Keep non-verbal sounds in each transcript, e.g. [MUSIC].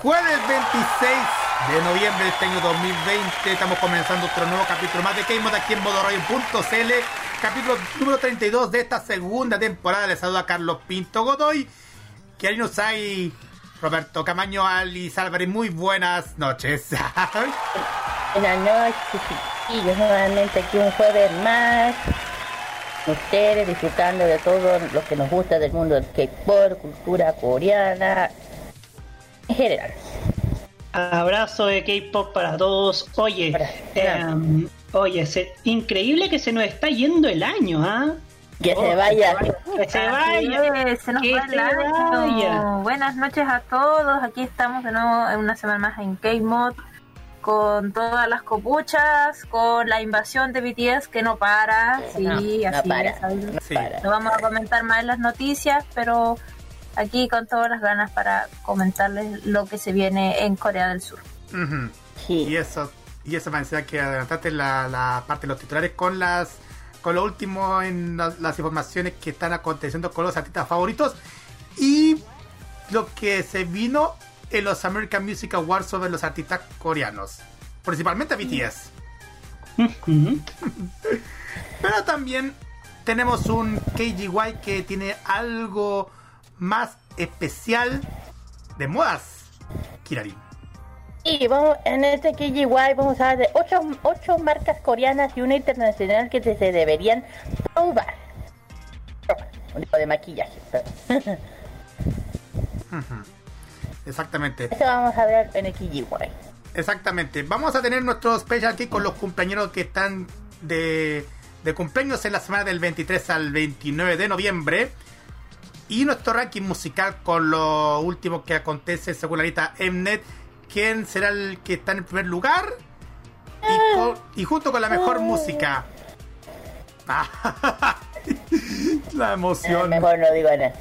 Jueves 26 de noviembre de este año 2020 estamos comenzando otro nuevo capítulo más de K-Mod aquí en modoradio.cl capítulo número 32 de esta segunda temporada. Les saluda Carlos Pinto Godoy. Que ahí nos hay Roberto Camaño, Ali Álvarez. Muy buenas noches. [LAUGHS] Buenas noches, chiquillos. Nuevamente aquí un jueves más. Ustedes disfrutando de todo lo que nos gusta del mundo del K-pop, cultura coreana, general. Abrazo de K-pop para todos. Oye, eh, oye, se, increíble que se nos está yendo el año, ¿ah? Que se vaya. Que se vaya. se nos Que va el año. vaya. Buenas noches a todos. Aquí estamos de nuevo en una semana más en K-Mod con todas las copuchas, con la invasión de BTS que no para. Sí, No, no así para. es. No Sí. para. Lo vamos a comentar más en las noticias, pero aquí con todas las ganas para comentarles lo que se viene en Corea del Sur. Sí. Y eso, y eso me decía que adelantaste la, la parte de los titulares con las con lo último en la- las informaciones que están aconteciendo con los artistas favoritos y lo que se vino en los American Music Awards sobre los artistas coreanos, principalmente BTS. [LAUGHS] Pero también tenemos un KGY que tiene algo más especial de modas. Kirarin. Y vamos, en este KGY vamos a hablar de ocho, ocho marcas coreanas y una internacional que se, se deberían probar. Un tipo de maquillaje. [LAUGHS] Exactamente. Eso vamos a hablar en el KGY. Exactamente. Vamos a tener nuestro special aquí con los cumpleaños que están de, de cumpleaños en la semana del 23 al 29 de noviembre. Y nuestro ranking musical con lo último que acontece según la lista Mnet. ¿Quién será el que está en el primer lugar? Y, con- y junto con la mejor música. [LAUGHS] la Ah, emoción. mejor no digo nada.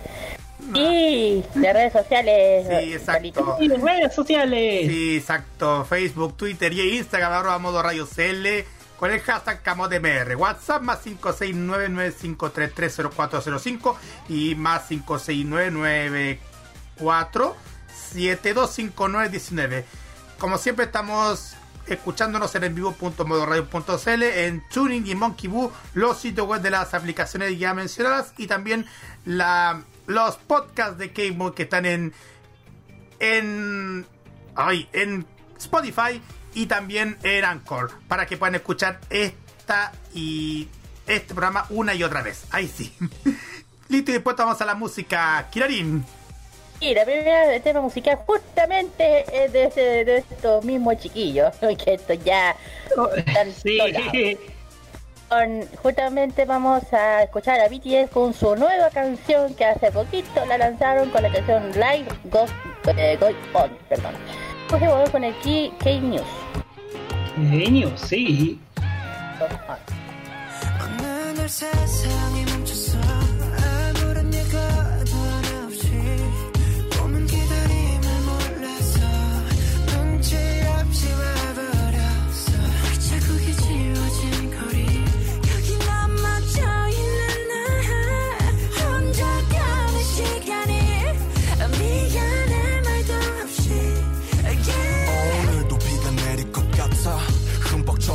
Y de redes sociales. Sí, exacto. Y en redes sociales. Sí, exacto. Facebook, Twitter y Instagram, arroba modo radio CL, con el hashtag CamodMR. WhatsApp más 569-9533-0405 y más 569-94-725919. Como siempre estamos escuchándonos en envivo.modoradio.cl, en Tuning y Monkey Boo, los sitios web de las aplicaciones ya mencionadas y también la, los podcasts de K-Mod que están en en, ay, en Spotify y también en Anchor para que puedan escuchar esta y este programa una y otra vez. Ahí sí. [LAUGHS] Listo, y después vamos a la música. Kirarin. Y la primera tema musical justamente es de, ese- de estos mismos chiquillos. [LAUGHS] Que esto ya. están Sí. Con- justamente vamos a escuchar a BTS con su nueva canción que hace poquito la lanzaron con la canción Live Go, eh, Go On. Perdón. Pues vamos con el K, K News. Genio, sí.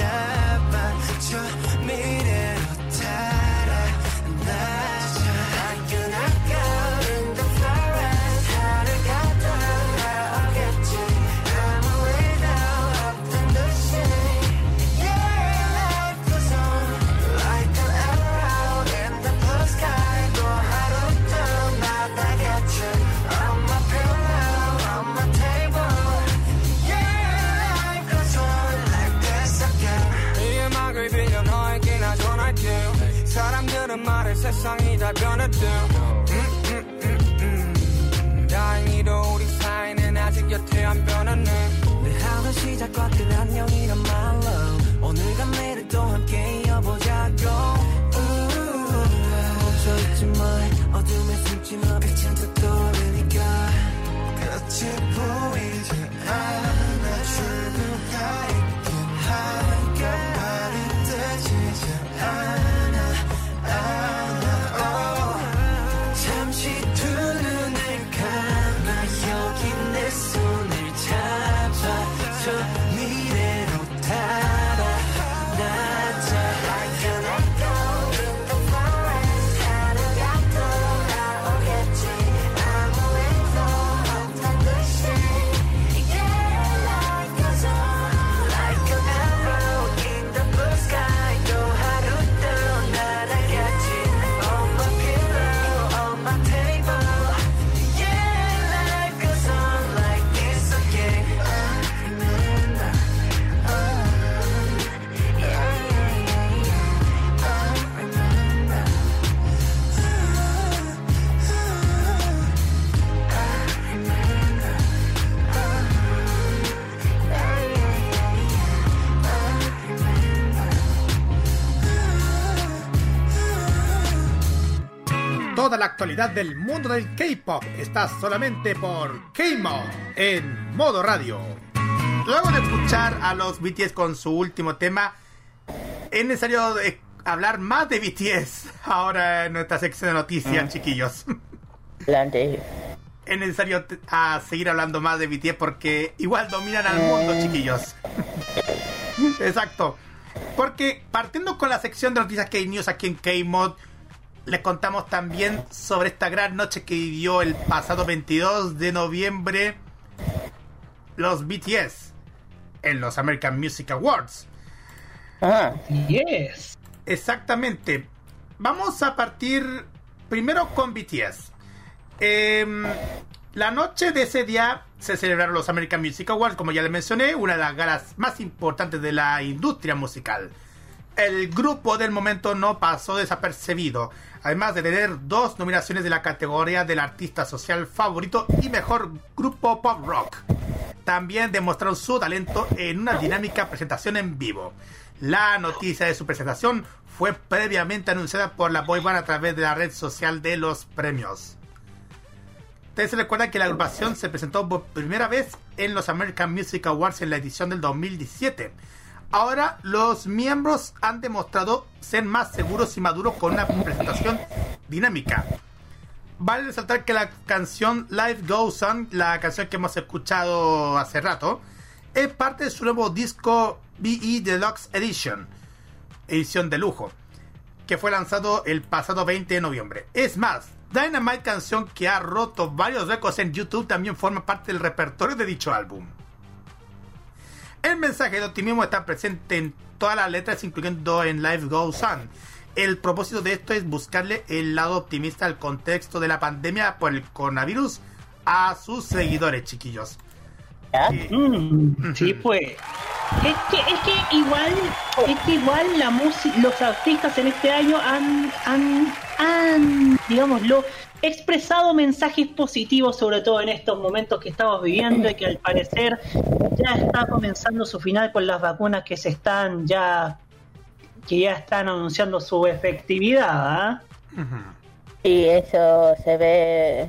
Yeah. 세상이 다 변했대 음, 음, 음, 음. 다행히도 우리 사이는 아직 여태 안 변했네. 내 하루 시작과 끝 안녕이란 말로 오늘과 내일도 함께 이어보자고. 멈춰있지 마 어둠에 숨지 마 빛은 또 떠오르니까. 끝이 보이지 않아 Toda la actualidad del mundo del K-pop está solamente por K-Mod en modo radio. Luego de escuchar a los BTS con su último tema, es necesario eh, hablar más de BTS [LAUGHS] ahora en nuestra sección de noticias, chiquillos. Adelante. Es necesario a seguir hablando más de BTS porque igual dominan al mundo, chiquillos. [LAUGHS] Exacto. Porque partiendo con la sección de noticias K-News aquí en K-Mod, les contamos también sobre esta gran noche que vivió el pasado 22 de noviembre los BTS en los American Music Awards. Ah, Yes. Exactamente. Vamos a partir primero con BTS. Em, la noche de ese día se celebraron los American Music Awards, como ya les mencioné, una de las galas más importantes de la industria musical. El grupo del momento no pasó desapercibido, además de tener dos nominaciones de la categoría del artista social favorito y mejor grupo pop rock. También demostraron su talento en una dinámica presentación en vivo. La noticia de su presentación fue previamente anunciada por la boy band a través de la red social de los premios. Ustedes se recuerdan que la agrupación se presentó por primera vez en los American Music Awards en la edición del 2017. Ahora los miembros han demostrado ser más seguros y maduros con una presentación dinámica. Vale resaltar que la canción Life Goes On, la canción que hemos escuchado hace rato, es parte de su nuevo disco BE Deluxe Edition, edición de lujo, que fue lanzado el pasado 20 de noviembre. Es más, Dynamite canción que ha roto varios récords en YouTube también forma parte del repertorio de dicho álbum. El mensaje de optimismo está presente en todas las letras, incluyendo en Life Goes On. El propósito de esto es buscarle el lado optimista al contexto de la pandemia por el coronavirus a sus seguidores, chiquillos. Sí. Mm, sí, pues. Es que, es que igual, es que igual la música, los artistas en este año han, han, han, digámoslo, expresado mensajes positivos, sobre todo en estos momentos que estamos viviendo y que al parecer ya está comenzando su final con las vacunas que se están ya que ya están anunciando su efectividad. ¿ah? Y eso se ve,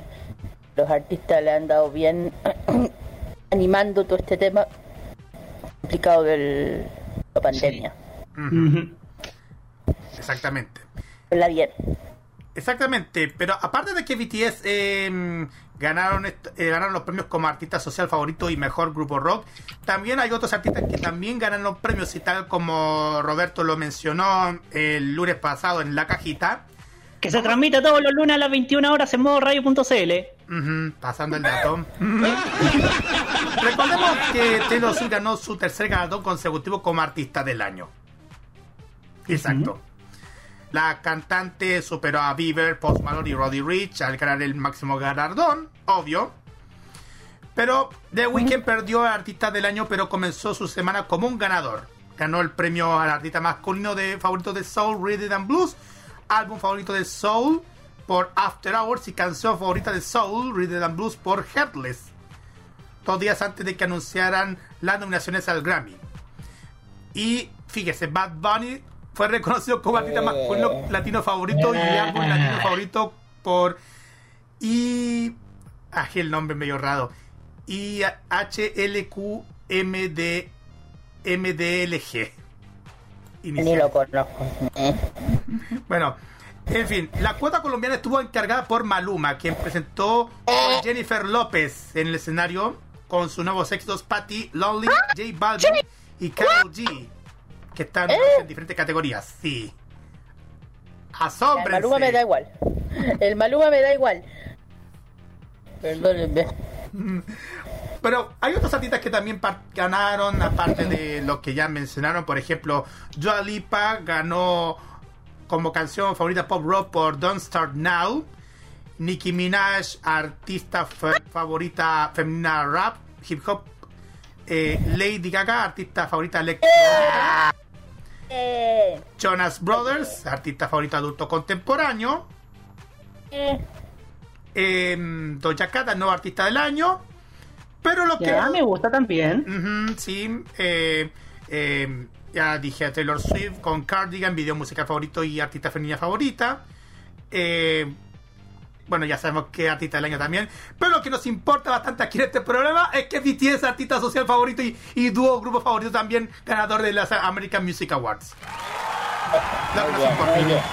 los artistas le han dado bien [CLEARS THROAT] animando todo este tema complicado de la pandemia. Exactamente. Habla bien. Exactamente, pero aparte de que BTS eh, ganaron eh, ganaron los premios como artista social favorito y mejor grupo rock, también hay otros artistas que también ganan los premios y tal como Roberto lo mencionó el lunes pasado en La Cajita, Que se transmite todos los lunes a las 21 horas en modo radio.cl. Ujú, pasando el dato. [LAUGHS] Recordemos que Taylor Swift ganó su tercer galardón consecutivo como artista del año. Exacto. La cantante superó a Bieber, Post Malone y Roddy Rich al ganar el máximo galardón, obvio. Pero The Weeknd perdió al artista del año, pero comenzó su semana como un ganador. Ganó el premio al artista masculino de favorito de Soul, Rhythm and Blues, álbum favorito de Soul por After Hours y canción favorita de Soul, Rhythm and Blues por Heartless. Dos días antes de que anunciaran las nominaciones al Grammy. Y fíjese, Bad Bunny fue reconocido como artista masculino latino favorito y álbum latino favorito por y Ay, el nombre medio raro. Y HLQMD MDLG. Ni Inicial. lo conozco. Eh. [LAUGHS] Bueno, en fin, la cuota colombiana estuvo encargada por Maluma, quien presentó a Jennifer López en el escenario con sus nuevos éxitos Patty, Lonely, J Balvin y Karol G, que están en diferentes categorías. Sí. El Maluma me da igual. El Maluma me da igual. Perdónenme. [LAUGHS] Pero hay otros artistas que también ganaron, aparte de lo que ya mencionaron. Por ejemplo, Dua Lipa ganó como canción favorita pop rock por Don't Start Now. Nicki Minaj, artista fe- favorita femenina rap, hip hop. Eh, Lady Gaga, artista favorita electro. Eh, Jonas Brothers, artista favorito adulto contemporáneo. eh, Eh, Doja Cat, nuevo artista del año. Pero lo que. Me gusta también. Sí, eh, eh, ya dije a Taylor Swift con Cardigan, video musical favorito y artista femenina favorita. Eh, bueno, ya sabemos que artista del año también. Pero lo que nos importa bastante aquí en este programa es que BTS es artista social favorito y, y dúo grupo favorito también, ganador de las American Music Awards. Lo que muy nos bien, importa. bien,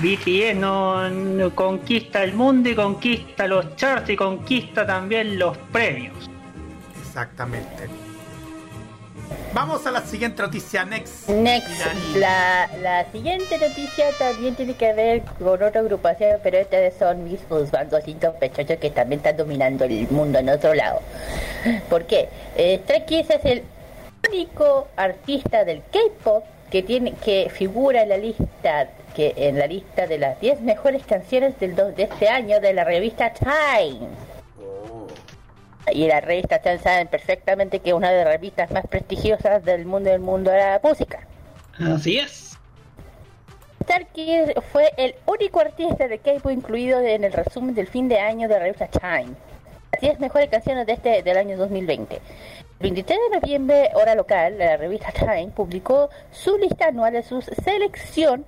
BTS no, no conquista el mundo y conquista los charts y conquista también los premios. Exactamente. Vamos a la siguiente noticia, next. Next, la, la siguiente noticia también tiene que ver con otra agrupación, pero esta vez son mis bandos sospechosos que también están dominando el mundo en otro lado. ¿Por qué? Eh, es el único artista del K-pop que tiene que figura en la lista que en la lista de las 10 mejores canciones del do- de este año de la revista Time. Y la revista Time saben perfectamente que es una de las revistas más prestigiosas del mundo del mundo de la música. Así es. Starkey fue el único artista de K-pop incluido en el resumen del fin de año de la revista Time. Las 10 mejores canciones de este del año 2020. El 23 de noviembre, hora local, la revista Time publicó su lista anual de su selección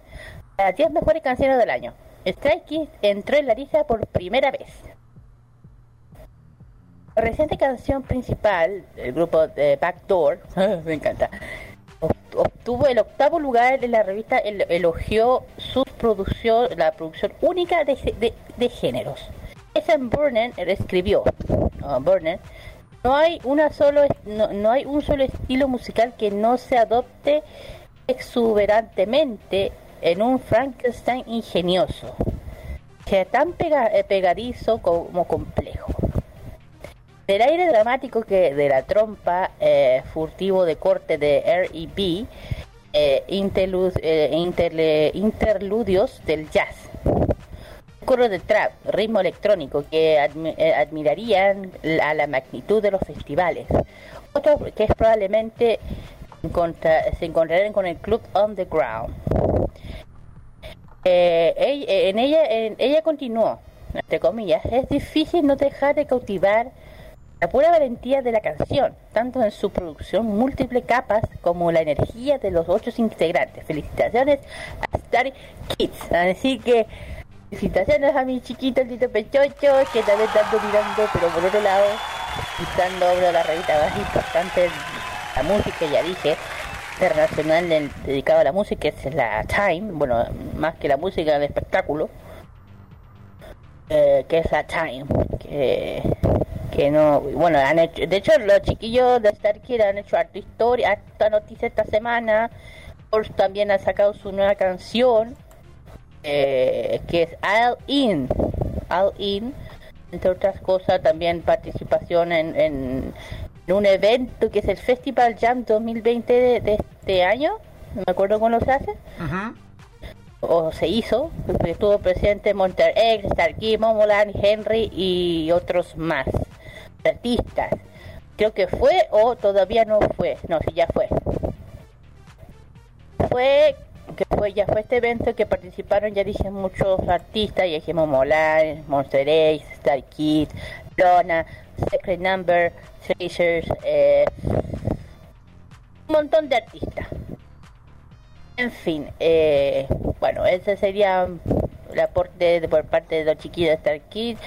de las 10 mejores canciones del año. Stray Kids entró en la lista por primera vez. Reciente canción principal del grupo de Backdoor, [LAUGHS] me encanta, obt- obtuvo el octavo lugar en la revista, el- elogió su producción, la producción única de, de, de géneros. Ethan Burner escribió, uh, Burner, no hay una solo, no, no hay un solo estilo musical que no se adopte exuberantemente en un Frankenstein ingenioso, que tan pega- eh, pegadizo como complejo. Del aire dramático que de la trompa eh, furtivo de corte de R&B, eh, eh, interludios del jazz, un coro de trap, ritmo electrónico que eh, admirarían a la magnitud de los festivales. Otro que es probablemente se encontrarán con el Club Underground. En ella, ella continuó, entre comillas, es difícil no dejar de cautivar la pura valentía de la canción, tanto en su producción múltiple capas como la energía de los ocho integrantes. Felicitaciones a Star Kids. Así que felicitaciones a mi chiquito Tito Pechocho, que también están dominando, pero por otro lado, quitando obra la revista más importante la música, ya dije, internacional del- dedicado a la música, es la Time, bueno, más que la música, el espectáculo, eh, que es la Time, que, que no, bueno, han hecho, de hecho los chiquillos de Star Kid han hecho harta historia, harta noticia esta semana, también ha sacado su nueva canción, eh, que es All In, All In, entre otras cosas también participación en, en, en un evento que es el Festival Jam 2020 de, de este año, no me acuerdo cuándo se hace, o se hizo, estuvo presente Monter X, Starkey, Momoland, Henry y otros más artistas. Creo que fue o todavía no fue, no, sí ya fue. Fue que fue ya fue este evento que participaron, ya dije muchos artistas, ya dije Momoland, Monster X, Star Kid, Lona, Secret Number, Tracers, eh, un montón de artistas. En fin, eh, bueno, ese sería el aporte por parte de los chiquillos de Star Kids.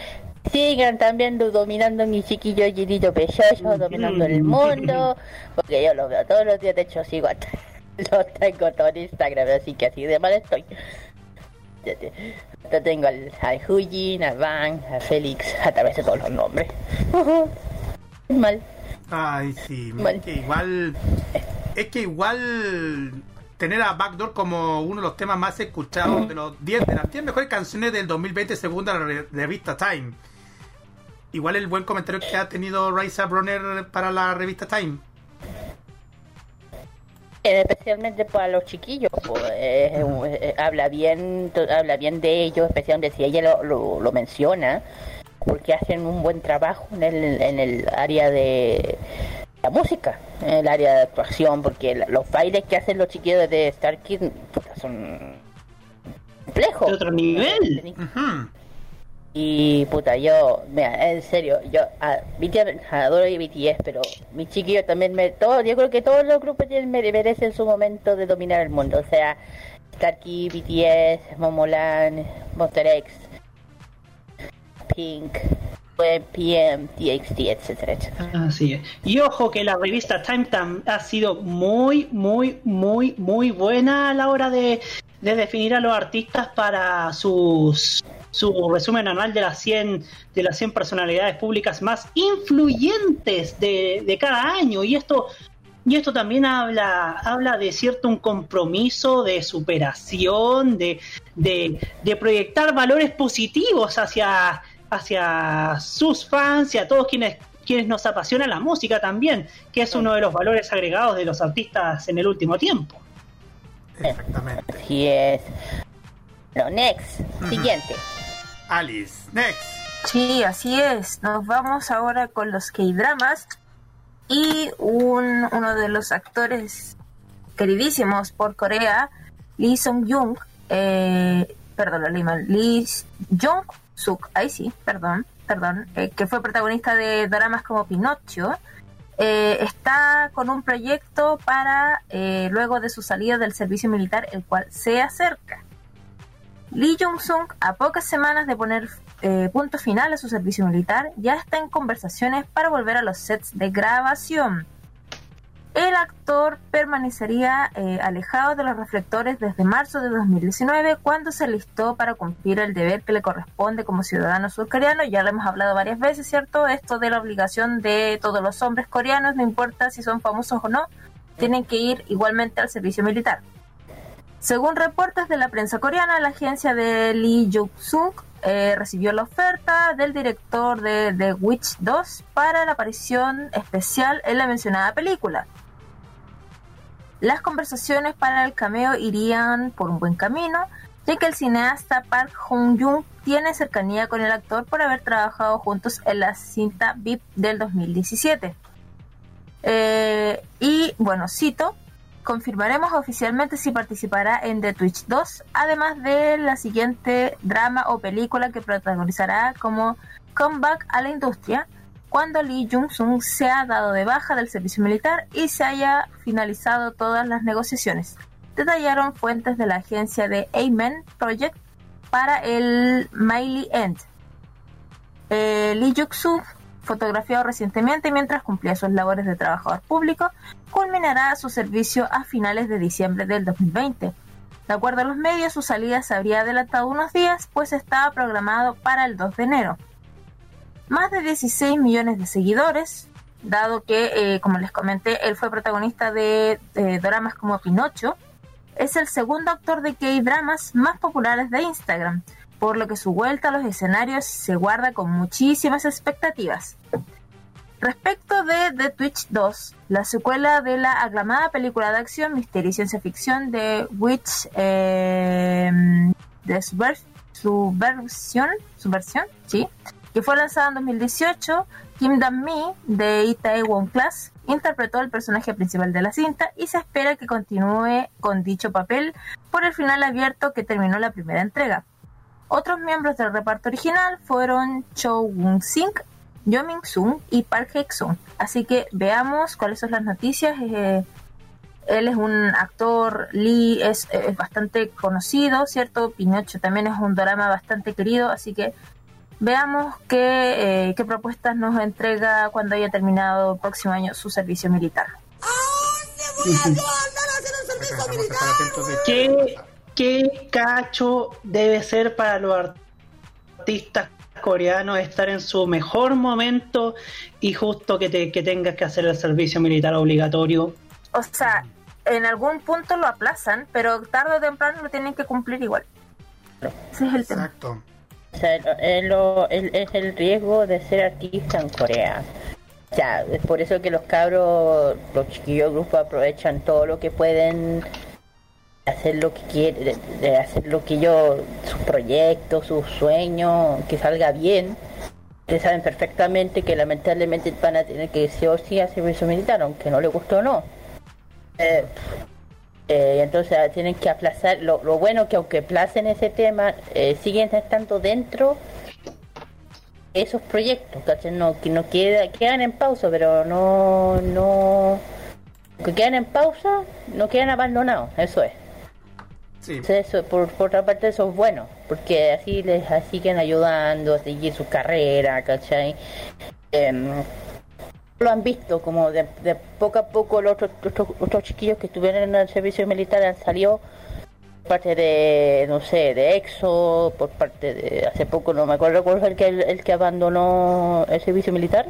Sigan también do- dominando mi chiquillo Girito Peyoyo, dominando el mundo, porque yo lo veo todos los días, de hecho sigo hasta, [LAUGHS] lo tengo todo en Instagram, así que así de mal estoy. Ya te- Hasta tengo al, al Hujin, a Van, a Félix, a través de todos los nombres. [LAUGHS] mal. Ay, sí, Mal. es que igual. Es que igual. Tener a Backdoor como uno de los temas más escuchados de los 10 de las 10 mejores canciones del 2020 según la re- revista Time. Igual el buen comentario que ha tenido Raisa Bronner para la revista Time. Especialmente para los chiquillos pues, eh, eh, habla bien habla bien de ellos especialmente si ella lo, lo, lo menciona porque hacen un buen trabajo en el, en el área de la música en el área de actuación porque la- los bailes que hacen los chiquillos de Star Kid puta, son complejos De otro nivel. Ujú. Y puta, yo, mira, en serio, yo a, BTS, adoro BTS, pero mi chiquillo también me. Todo, yo creo que todos los grupos tienen, mere- merecen su momento de dominar el mundo. O sea, Starkey, BTS, Momoland, Monster X, Pink, PM, TXT, etcétera. Así es. Y ojo que la revista Time Tam ha sido muy, muy, muy, muy buena a la hora de, de definir a los artistas para sus su resumen anual de las 100 de las 100 personalidades públicas más influyentes de, de cada año y esto y esto también habla habla de cierto un compromiso de superación de, de, de proyectar valores positivos hacia hacia sus fans y a todos quienes quienes nos apasiona la música también que es uno de los valores agregados de los artistas en el último tiempo Exactamente. Así es. Bueno, next, siguiente. Alice, next. Sí, así es. Nos vamos ahora con los K-dramas y un, uno de los actores queridísimos por Corea, Lee Sung Jung, eh, perdón, lo leí Lee Jung Suk, ahí sí, perdón, perdón, eh, que fue protagonista de dramas como Pinocho, eh, está con un proyecto para eh, luego de su salida del servicio militar, el cual se acerca. Lee Jong-sung, a pocas semanas de poner eh, punto final a su servicio militar, ya está en conversaciones para volver a los sets de grabación. El actor permanecería eh, alejado de los reflectores desde marzo de 2019, cuando se listó para cumplir el deber que le corresponde como ciudadano surcoreano. Ya lo hemos hablado varias veces, ¿cierto? Esto de la obligación de todos los hombres coreanos, no importa si son famosos o no, tienen que ir igualmente al servicio militar. Según reportes de la prensa coreana, la agencia de Lee Juk-suk eh, recibió la oferta del director de The Witch 2 para la aparición especial en la mencionada película. Las conversaciones para el cameo irían por un buen camino, ya que el cineasta Park Hong-jung tiene cercanía con el actor por haber trabajado juntos en la cinta VIP del 2017. Eh, y bueno, cito, confirmaremos oficialmente si participará en The Twitch 2, además de la siguiente drama o película que protagonizará como comeback a la industria cuando Lee Jung-sung sea dado de baja del servicio militar y se haya finalizado todas las negociaciones. Detallaron fuentes de la agencia de Amen Project para el Miley End. Eh, Lee Jung-sung, fotografiado recientemente mientras cumplía sus labores de trabajador público, culminará su servicio a finales de diciembre del 2020. De acuerdo a los medios, su salida se habría adelantado unos días, pues estaba programado para el 2 de enero. Más de 16 millones de seguidores, dado que, eh, como les comenté, él fue protagonista de, dramas como Pinocho, es el segundo actor de K-dramas más populares de Instagram, por lo que su vuelta a los escenarios se guarda con muchísimas expectativas. Respecto de The Twitch 2, la secuela de la aclamada película de acción, misterio y ciencia ficción de Witch eh, de sí, que fue lanzada en 2018, Kim Dan-mi de Itaewon Class interpretó el personaje principal de la cinta y se espera que continúe con dicho papel por el final abierto que terminó la primera entrega. Otros miembros del reparto original fueron Cho Won-sing, Yo Min-sung y Park Hae-sung. Así que veamos cuáles son las noticias. Eh, él es un actor, Lee es, es bastante conocido, ¿cierto? Pinocho también es un drama bastante querido, así que veamos qué, eh, qué propuestas nos entrega cuando haya terminado el próximo año su servicio militar. ¿Qué, qué cacho debe ser para los artistas coreanos estar en su mejor momento y justo que, te, que tengas que hacer el servicio militar obligatorio? O sea, en algún punto lo aplazan, pero tarde o temprano lo tienen que cumplir igual. Ese es el tema. Exacto. O sea, es, lo- es el riesgo de ser artista en Corea. O sea, es por eso que los cabros, los chiquillos grupos aprovechan todo lo que pueden hacer lo que quieren, de, hacer lo que ellos, sus proyectos, sus sueños, que salga bien. Ustedes saben perfectamente que lamentablemente van a tener que sí o sí hacer servicio militar, aunque no les guste o no. Eh, eh, entonces ah, tienen que aplazar. Lo, lo bueno que aunque aplacen ese tema, eh, siguen estando dentro esos proyectos, ¿cachai? No, que no queda, quedan en pausa, pero no, no, que quedan en pausa, no quedan abandonados, eso es. Eso, por, por otra parte eso es bueno, porque así les siguen ayudando a seguir su carrera, ¿cachai? Em, lo han visto, como de, de poco a poco los otros, otros, otros chiquillos que estuvieron en el servicio militar han salido por parte de, no sé, de EXO, por parte de, hace poco no me acuerdo cuál fue el que, el, que abandonó el servicio militar.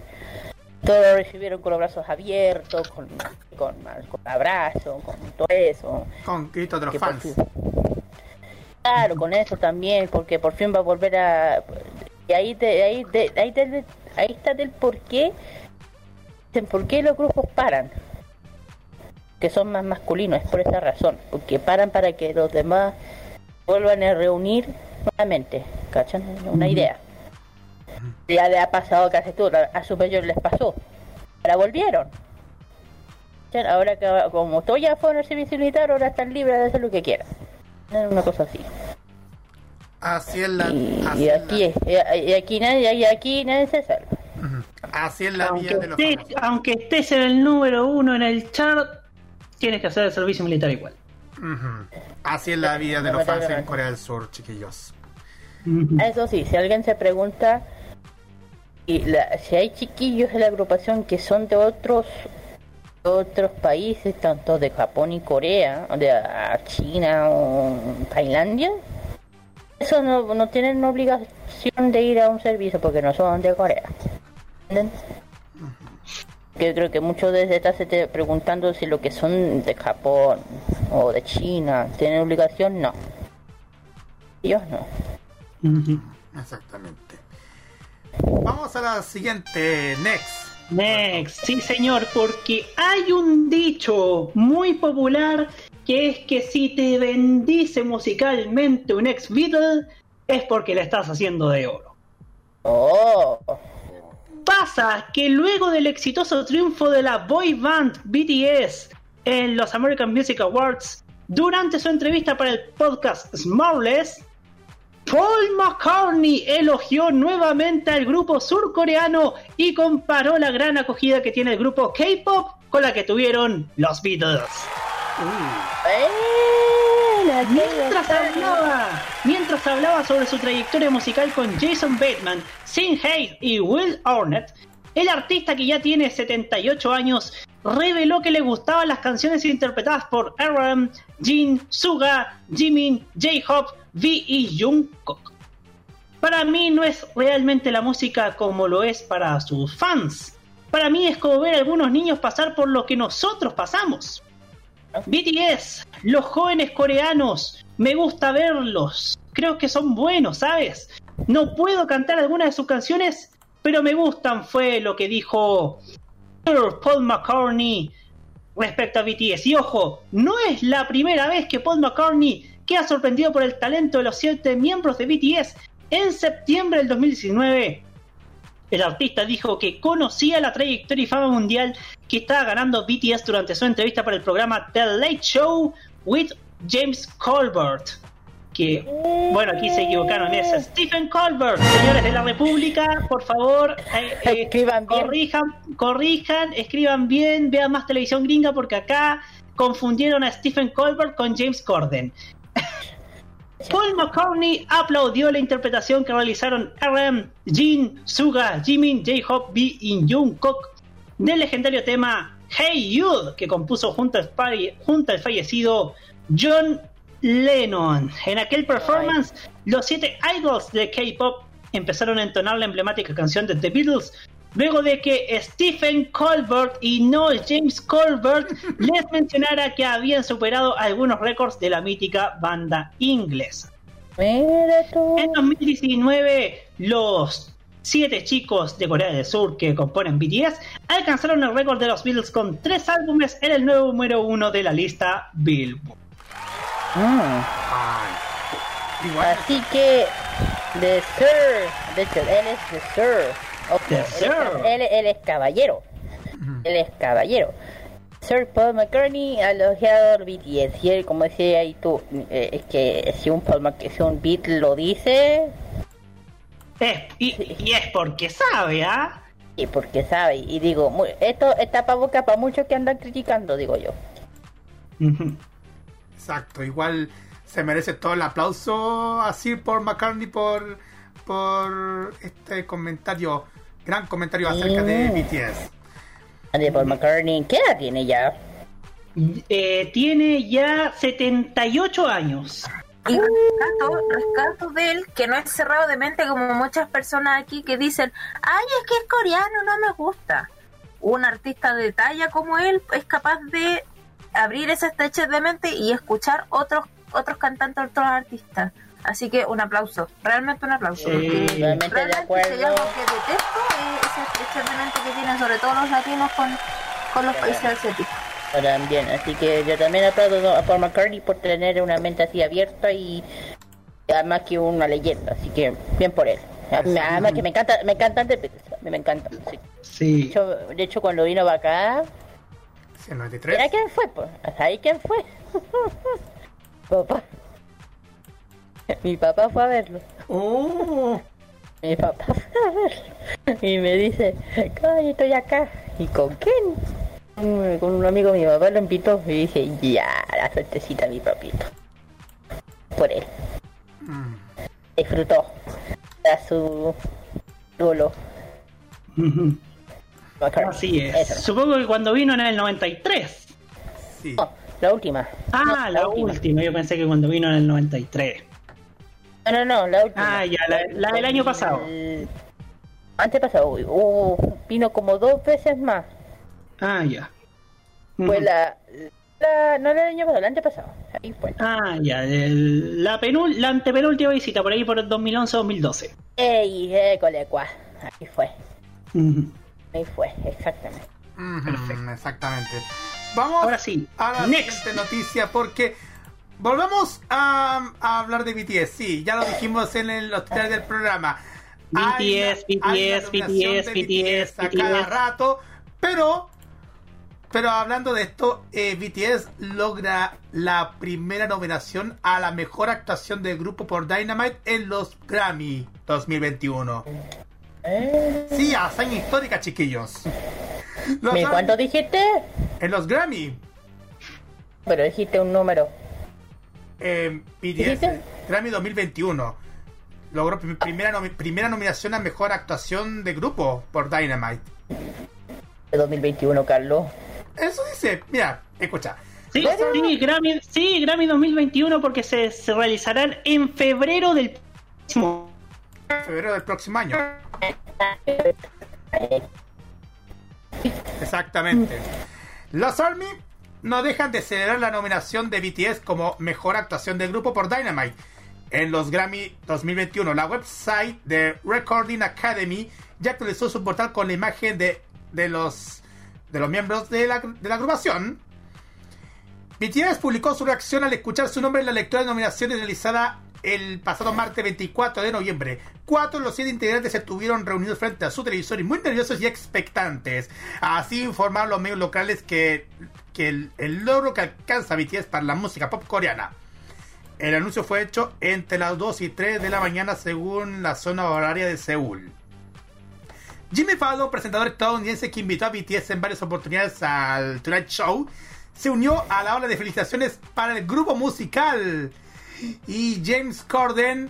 Todos lo recibieron con los brazos abiertos, con, con, con abrazos, con todo eso. Con gritos de los fans. fin- Claro, con eso también, porque por fin va a volver a... Y ahí, te, ahí, te- ahí, te- ahí está del por qué, dicen por qué los grupos paran, que son más masculinos, es por esa razón, porque paran para que los demás vuelvan a reunir nuevamente, ¿cachan? Una idea. Ya le ha pasado casi todo, a Superior les pasó, ahora volvieron. Ahora que como todos ya fueron al servicio militar, ahora están libres de hacer lo que quieran. Es Una cosa así. Así es la, Y, así y es aquí, y, y aquí nadie, y aquí nadie se salva. la-. Así es la Aunque vida de los estés, famosos. aunque estés en el número uno en el chart, tienes que hacer el servicio militar igual. Así es la vida de los fans en Corea del Sur, chiquillos. Eso sí, si alguien se pregunta y la- si hay chiquillos de la agrupación que son de otros otros países, tanto de Japón y Corea, de China o Tailandia, eso no, no tienen obligación de ir a un servicio porque no son de Corea. ¿Entienden? Que creo que muchos de están se te preguntando si lo que son de Japón o de China tienen obligación, no. Ellos no. Exactamente. Vamos a la siguiente, next. Next, sí señor, porque hay un dicho muy popular que es que si te bendice musicalmente un ex Beatle es porque la estás haciendo de oro. Oh, Pasa que luego del exitoso triunfo de la boy band BTS en los American Music Awards, durante su entrevista para el podcast Smallest, Paul McCartney elogió nuevamente al grupo surcoreano y comparó la gran acogida que tiene el grupo K-pop con la que tuvieron los Beatles. Mientras hablaba, mientras hablaba sobre su trayectoria musical con Jason Bateman, Sin Hayes y Will Arnett, el artista que ya tiene 78 años reveló que le gustaban las canciones interpretadas por RM, Jin, Suga, Jimin, J-Hope, V y Jungkook. Para mí no es realmente la música como lo es para sus fans. Para mí es como ver a algunos niños pasar por lo que nosotros pasamos. BTS, los jóvenes coreanos, me gusta verlos. Creo que son buenos, ¿sabes? No puedo cantar algunas de sus canciones, pero me gustan, fue lo que dijo Paul McCartney respecto a BTS. Y ojo, no es la primera vez que Paul McCartney queda sorprendido por el talento de los siete miembros de BTS. En septiembre del 2019, el artista dijo que conocía la trayectoria y fama mundial que estaba ganando BTS durante su entrevista para el programa The Late Show with James Colbert. Que, bueno, aquí se equivocaron, es Stephen Colbert. Señores de la República, por favor, eh, eh, Escriban bien. corrijan, corrijan, escriban bien, vean más televisión gringa porque acá confundieron a Stephen Colbert con James Corden. [LAUGHS] Paul McCartney aplaudió la interpretación que realizaron RM, Jin, Suga, Jimin, J-Hope, B y Jungkook del legendario tema Hey Youth que compuso junto al, falle- junto al fallecido John Lennon. En aquel performance, los siete idols de K-pop empezaron a entonar la emblemática canción de The Beatles luego de que Stephen Colbert y no James Colbert [LAUGHS] les mencionara que habían superado algunos récords de la mítica banda inglesa. En 2019, los siete chicos de Corea del Sur que componen BTS alcanzaron el récord de los Beatles con tres álbumes en el nuevo número uno de la lista Billboard. Mm. Igual. Así que, The Sir, de hecho, él es The Sir. The él, Sir. él, él es caballero. Él es caballero. Sir Paul McCartney ha elogiado al BTS y él, como decía ahí tú, eh, es que si un, Paul Mc- si un Beat lo dice, Es- y, y es porque sabe, ¿ah? y porque sabe, y digo, esto está para boca para muchos que andan criticando, digo yo. Exacto, igual se merece todo el aplauso a Sir Paul McCartney por, por este comentario, gran comentario acerca de. BTS. De Paul McCartney, ¿qué edad tiene ya? Eh, tiene ya 78 años. Y rescato, rescato de él que no es cerrado de mente como muchas personas aquí que dicen, ay, es que es coreano, no me gusta. Un artista de talla como él es capaz de abrir esa estrechez de mente y escuchar otros otros cantantes, otros artistas. Así que un aplauso, realmente un aplauso. Sí, porque de realmente acuerdo. si hay algo que detesto es esa estrechez de mente que tienen sobre todo los latinos con, con los países asiáticos. También, así que yo también aplaudo a Paul McCartney por tener una mente así abierta y además que una leyenda, así que bien por él. Además que me encanta, me encantan de Beatles, a mí me encanta. sí. De, Sí. hecho, de hecho, cuando vino para acá, Sí, el 93. ¿era quién fue? Pues? ¿Ahí quién fue? [LAUGHS] papá. Mi papá fue a verlo. Oh, Mi papá fue a verlo. Y me dice, "Ay, estoy acá. ¿Y con quién? "Mm, Con un amigo mi papá lo invitó y dije, ya, la suertecita mi papito. Por él. mm, Disfrutó. A su dolo. [LAUGHS] Así es. Eso. Supongo que cuando vino en el 93. sí. No, la última. Ah, No, la última. Yo pensé que cuando vino en el 93. No, no, no, la última. Ah, ya, la, la del año pasado. El... Antepasado. Uh, vino como dos veces más. Ah, ya. Fue Ujú. la, la. No el año pasado, el antepasado. Ahí fue. Ah, ya. el- la, penul, la antepenúltima visita, por ahí por el 2011-2012. ¡Ey, école, cuá! Ahí fue. Ujú. Ahí fue, exactamente. Ujú, exactamente. Vamos Ahora sí, a la next. siguiente noticia porque volvemos a, a hablar de BTS. Sí, ya lo dijimos en el hospital del programa. Hay BTS, hay BTS, BTS, BTS, a cada BTS. rato, pero Pero hablando de esto, eh, BTS logra la primera nominación a la mejor actuación del grupo por Dynamite en los Grammy 2021. Sí, hazaña histórica, chiquillos. Los ¿Me Grammy- cuánto dijiste? En los Grammy, Pero dijiste un número. eh, BTS, ¿Dijiste? Grammy 2021, logró prim- primera, nomi- primera nominación a mejor actuación de grupo por Dynamite. De 2021, Carlos. Eso dice, mira, escucha. Sí, sí, Grammy, sí, Grammy 2021 porque se, se realizarán en febrero del próximo. Febrero del próximo año. Exactamente. Los Army no dejan de celebrar la nominación de BTS como mejor actuación de grupo por Dynamite en los Grammy 2021. La website de Recording Academy ya actualizó su portal con la imagen de, de los de los miembros de la, de la agrupación. BTS publicó su reacción al escuchar su nombre en la lectura de nominaciones realizada el pasado martes 24 de noviembre. Cuatro de los siete integrantes se estuvieron reunidos frente a su televisor y muy nerviosos y expectantes. Así informaron los medios locales que, que el, logro que alcanza BTS para la música pop coreana. El anuncio fue hecho entre las 2 y 3 de la mañana según la zona horaria de Seúl. Jimmy Fallon, presentador estadounidense que invitó a BTS en varias oportunidades al Tonight Show, se unió a la ola de felicitaciones para el grupo musical. Y James Corden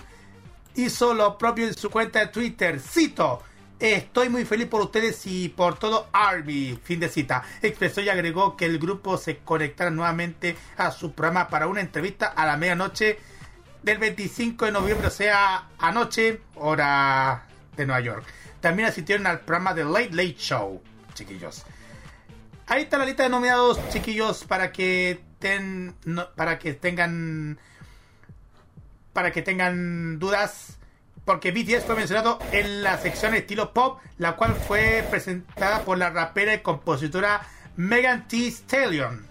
hizo lo propio en su cuenta de Twitter. Cito. Estoy muy feliz por ustedes y por todo Arby. Fin de cita. Expresó y agregó que el grupo se conectará nuevamente a su programa para una entrevista a la medianoche del 25 de noviembre, o sea, anoche, hora de Nueva York. También asistieron al programa de Late Late Show, chiquillos. Ahí está la lista de nominados, chiquillos, para que ten, para que tengan para que tengan dudas, porque BTS fue mencionado en la sección estilo pop, la cual fue presentada por la rapera y compositora Megan Thee Stallion.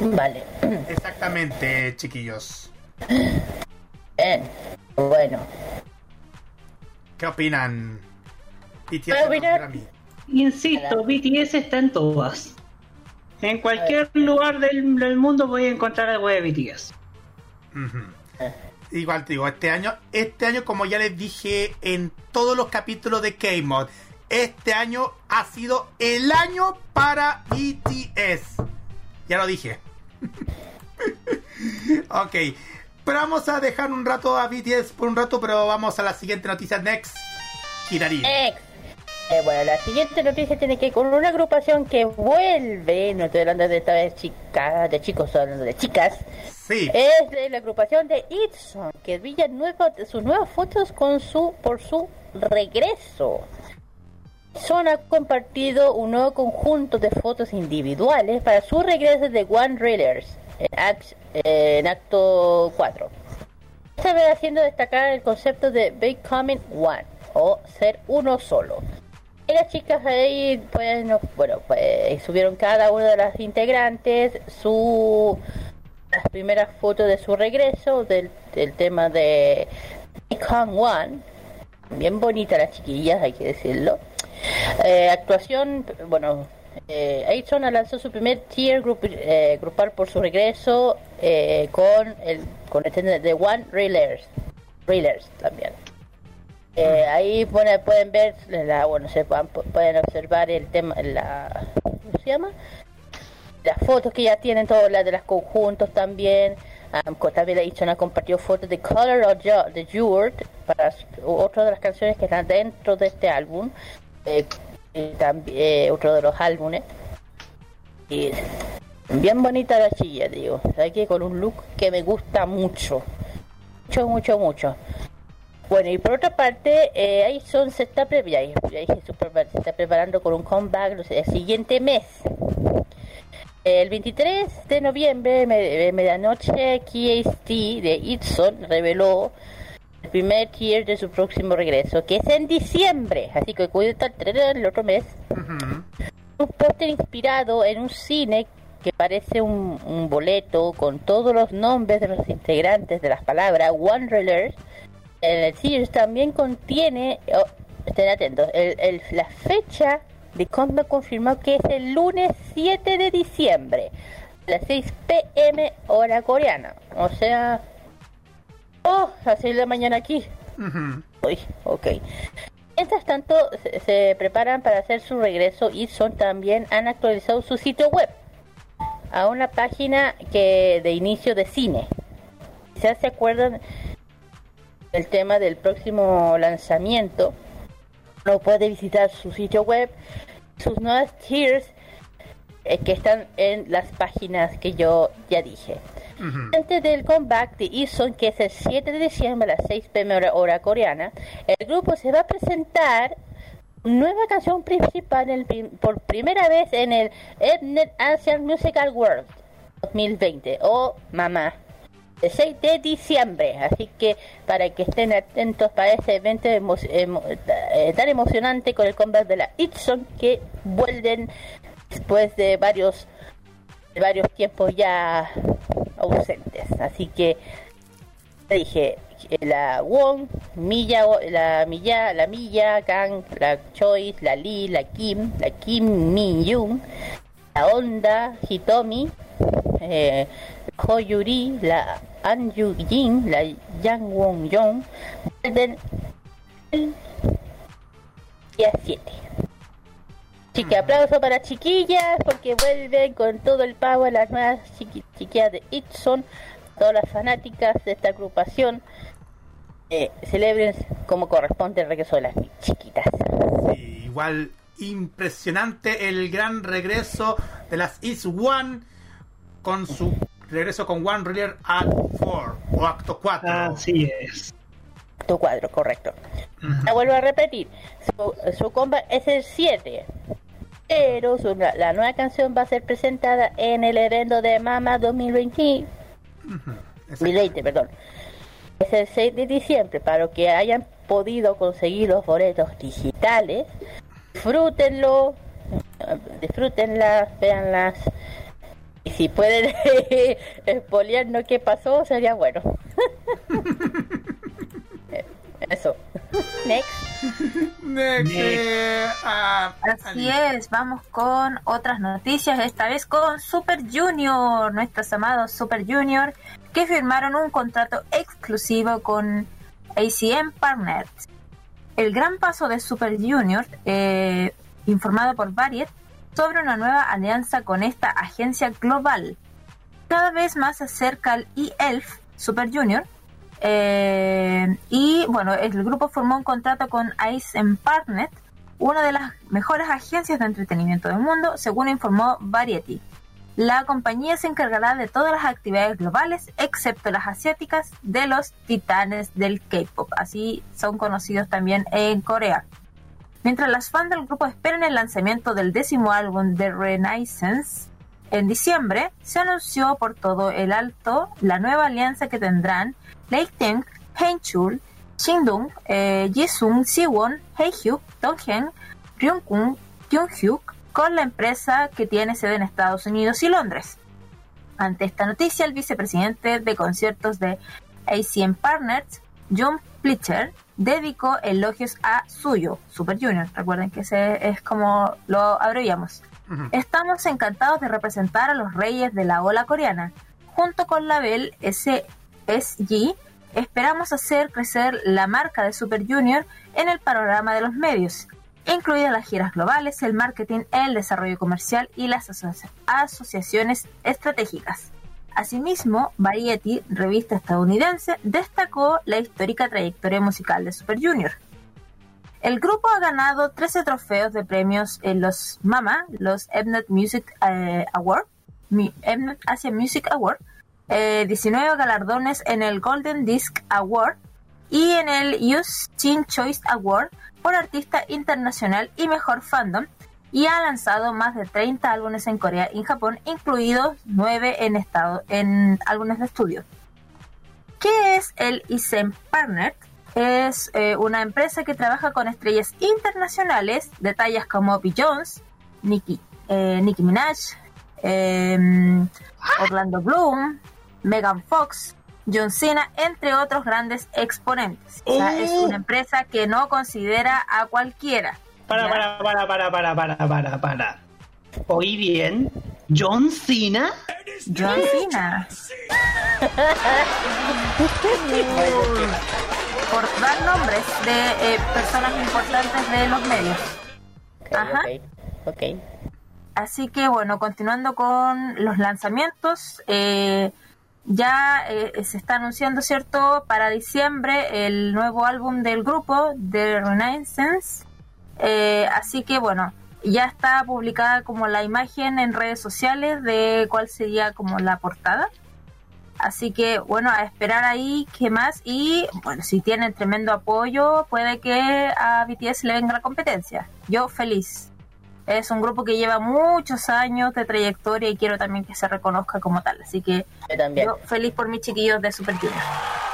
Vale. Exactamente, chiquillos. Bien. Bueno. ¿Qué opinan? BTS. Insisto, BTS está en todas. En cualquier lugar del, del mundo voy a encontrar algo de BTS. Igual te digo, este año, este año, como ya les dije en todos los capítulos de K-Mod, este año ha sido el año para BTS. Ya lo dije. [LAUGHS] ok. Pero vamos a dejar un rato a BTS por un rato, pero vamos a la siguiente noticia. Next. Kirari. Ex. Eh, bueno, la siguiente noticia tiene que ver con una agrupación que vuelve, no estoy hablando de esta vez chicas, de chicos, hablando de chicas, Es de la agrupación de Itson, que brilla nueva- sus nuevas fotos con su por su regreso. Son ha compartido un nuevo conjunto de fotos individuales para su regreso de One Readers en, act- en acto 4. Esta vez haciendo destacar el concepto de Becoming One o ser uno solo. Y las chicas ahí, pues, no- bueno, pues subieron cada una de las integrantes su las primeras fotos de su regreso del, del tema de Become One. Bien bonita las chiquillas, hay que decirlo. Eh, actuación, bueno, eh, Aitson lanzó su primer tier eh, grupal por su regreso eh, con el con el de One Reelers, Reelers también. Eh, ahí pone- pueden ver, la, bueno, se pueden, pueden observar el tema, la, ¿cómo se llama? Las fotos que ya tienen, todas las de los conjuntos también. Um, también Aitson ha compartido fotos de Color of Jo- de Jurt para otra de las canciones que están dentro de este álbum. Eh, y también otro de los álbumes. Y bien bonita la chilla, digo. ¿Sabes qué? Con un look que me gusta mucho. Mucho, mucho, mucho. Bueno, y por otra parte, eh, Aison se está, preparando con un comeback el siguiente mes. El 23 de noviembre, de medianoche, KST de Itson reveló el primer tier de su próximo regreso, que es en diciembre. Así que cuídate el otro mes. Un póster inspirado en un cine que parece un, un boleto con todos los nombres de los integrantes de las palabras Wanderers. En el Sears también contiene, oh, estén atentos, el, el- la fecha The Combat confirmó que es el lunes 7 de diciembre, a las 6 pm hora coreana. O sea, oh, a las 6 de la mañana aquí. Ujú. Uy, ok. Mientras tanto, se, se preparan para hacer su regreso y son también han actualizado su sitio web a una página que de inicio de cine. Quizás se acuerdan del tema del próximo lanzamiento. No puede visitar su sitio web, sus nuevas tiers eh, que están en las páginas que yo ya dije. Antes del comeback de Eason, que es el 7 de diciembre a las 6 pm hora, hora coreana, el grupo se va a presentar nueva canción principal en el por primera vez en el Mnet Asian Musical World 2020 o Mamá. el 6 de diciembre. Así que para que estén atentos para este evento emo- eh, tan emocionante con el comeback de la Itson que vuelven después de varios varios tiempos ya ausentes. Así que te dije la Wong, Milla, la Milla, la Milla, Gang, la Choice, la Lee, la Kim, la Kim Min Young, la Onda, Hitomi, eh, Ho Yuri, la An Yu Jin, la Yang Won Yong, vuelven el día 7. Así aplauso para chiquillas porque vuelven con todo el power las nuevas chiqui- chiquillas de Itson, todas las fanáticas de esta agrupación. Eh, celebren como corresponde el regreso de las chiquitas. Igual impresionante el gran regreso de las Is One con su regreso con One Reader Act 4 o Acto 4. Así es. Tu cuadro, correcto. La vuelvo a repetir. Su, su comba es el 7. Pero su- la nueva canción va a ser presentada en el evento de Mama 2020. 2020, perdón. Es el 6 de diciembre. Para que hayan podido conseguir los boletos digitales, disfrútenlo, disfrútenlas, véanlas. Y si pueden [LAUGHS] espolearnos qué pasó, sería bueno. [LAUGHS] Eso. Next. Next, eh, ah, Así es, vamos con otras noticias, esta vez con Super Junior, nuestros amados Super Junior, que firmaron un contrato exclusivo con ACM Partners. El gran paso de Super Junior, eh, informado por Variet, sobre una nueva alianza con esta agencia global. Cada vez más se acerca al eElf Super Junior, eh, y bueno, el grupo formó un contrato con Ice Partnet, una de las mejores agencias de entretenimiento del mundo, según informó Variety. La compañía se encargará de todas las actividades globales, excepto las asiáticas, de los titanes del K-pop. Así son conocidos también en Corea. Mientras las fans del grupo esperan el lanzamiento del décimo álbum de Renaissance en diciembre, se anunció por todo el alto la nueva alianza que tendrán Lei Teng, Chul, Shindong, eh, Jisung, Siwon, Hehyuk, Donghyun, Ryungkung, Kyunghyuk con la empresa que tiene sede en Estados Unidos y Londres. Ante esta noticia, el vicepresidente de conciertos de ACM Partners, John Plitcher, dedicó elogios a Suyo, Super Junior. Recuerden que ese es como lo abreviamos. Estamos encantados de representar a los reyes de la ola coreana. Junto con Label SSG, esperamos hacer crecer la marca de Super Junior en el panorama de los medios, incluidas las giras globales, el marketing, el desarrollo comercial y las asocia- asociaciones estratégicas. Asimismo, Variety, revista estadounidense, destacó la histórica trayectoria musical de Super Junior. El grupo ha ganado 13 trofeos de premios en los MAMA, los Mnet Music eh, Award, Mnet Asia Music Award, eh, 19 galardones en el Golden Disc Award y en el Youth Teen Choice Award por Artista Internacional y Mejor Fandom y ha lanzado más de 30 álbumes en Corea y en Japón, incluidos 9 en, estado, en álbumes de estudio. ¿Qué es el ISEM Partner? Es eh, una empresa que trabaja con estrellas internacionales de tallas como Beyoncé, Nicki, eh, Nicki Minaj, eh, Orlando Bloom, Megan Fox, John Cena, entre otros grandes exponentes. O sea, es una empresa que no considera a cualquiera. Para, para, para, para, para, para, para, para. Oí bien. John Cena. John Cena. Por dar nombres de eh, personas importantes de los medios. Ajá. ok, ok. Así que bueno, continuando con los lanzamientos, eh, ya eh, se está anunciando, ¿cierto? Para diciembre el nuevo álbum del grupo, The Renaissance. Eh, así que bueno, ya está publicada como la imagen en redes sociales de cuál sería como la portada. Así que bueno, a esperar ahí qué más. Y bueno, si tienen tremendo apoyo, puede que a BTS le venga la competencia. Yo feliz. Es un grupo que lleva muchos años de trayectoria y quiero también que se reconozca como tal. Así que Yo también. yo feliz por mis chiquillos de Super Junior.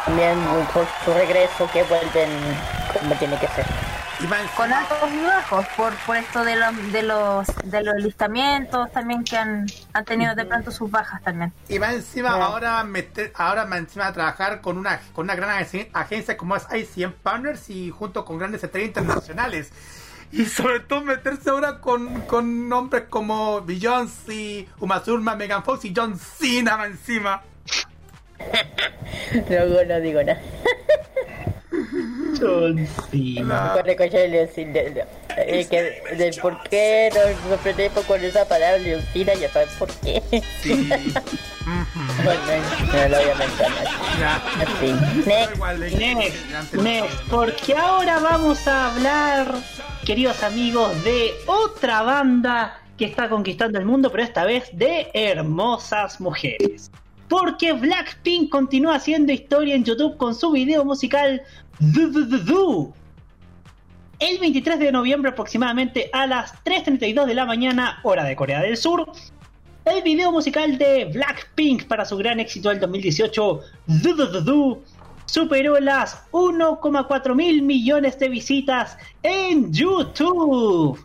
También por su regreso que vuelven como tiene que ser. Con altos y bajos por, por esto de los, de los de los listamientos también que han, han tenido de pronto sus bajas también. Y más encima ahora meter, ahora más encima a trabajar con una con una gran agen- agencia como es ICM Partners y junto con grandes estrellas internacionales. Y sobre todo meterse ahora con, con nombres como Beyoncé, Uma Thurman, Megan Fox y John Cena más encima. [LAUGHS] Luego no digo nada. [LAUGHS] John Cena. Corre con Leoncina. Eh, que, de por qué nos sorprendemos con esa palabra Leoncina, ya saben por qué. Sí. [LAUGHS] Bueno, no lo voy a mencionar. Ya. Así. Next. De- Next, next, porque ahora vamos a hablar, queridos amigos, de otra banda que está conquistando el mundo, pero esta vez de hermosas mujeres. Porque Blackpink continúa haciendo historia en YouTube con su video musical Du Du Du Du. El 23 de noviembre aproximadamente a las 3.32 de la mañana, hora de Corea del Sur, el video musical de Blackpink para su gran éxito del 2018, Du Du Du Du, superó las 1,4 mil millones de visitas en YouTube,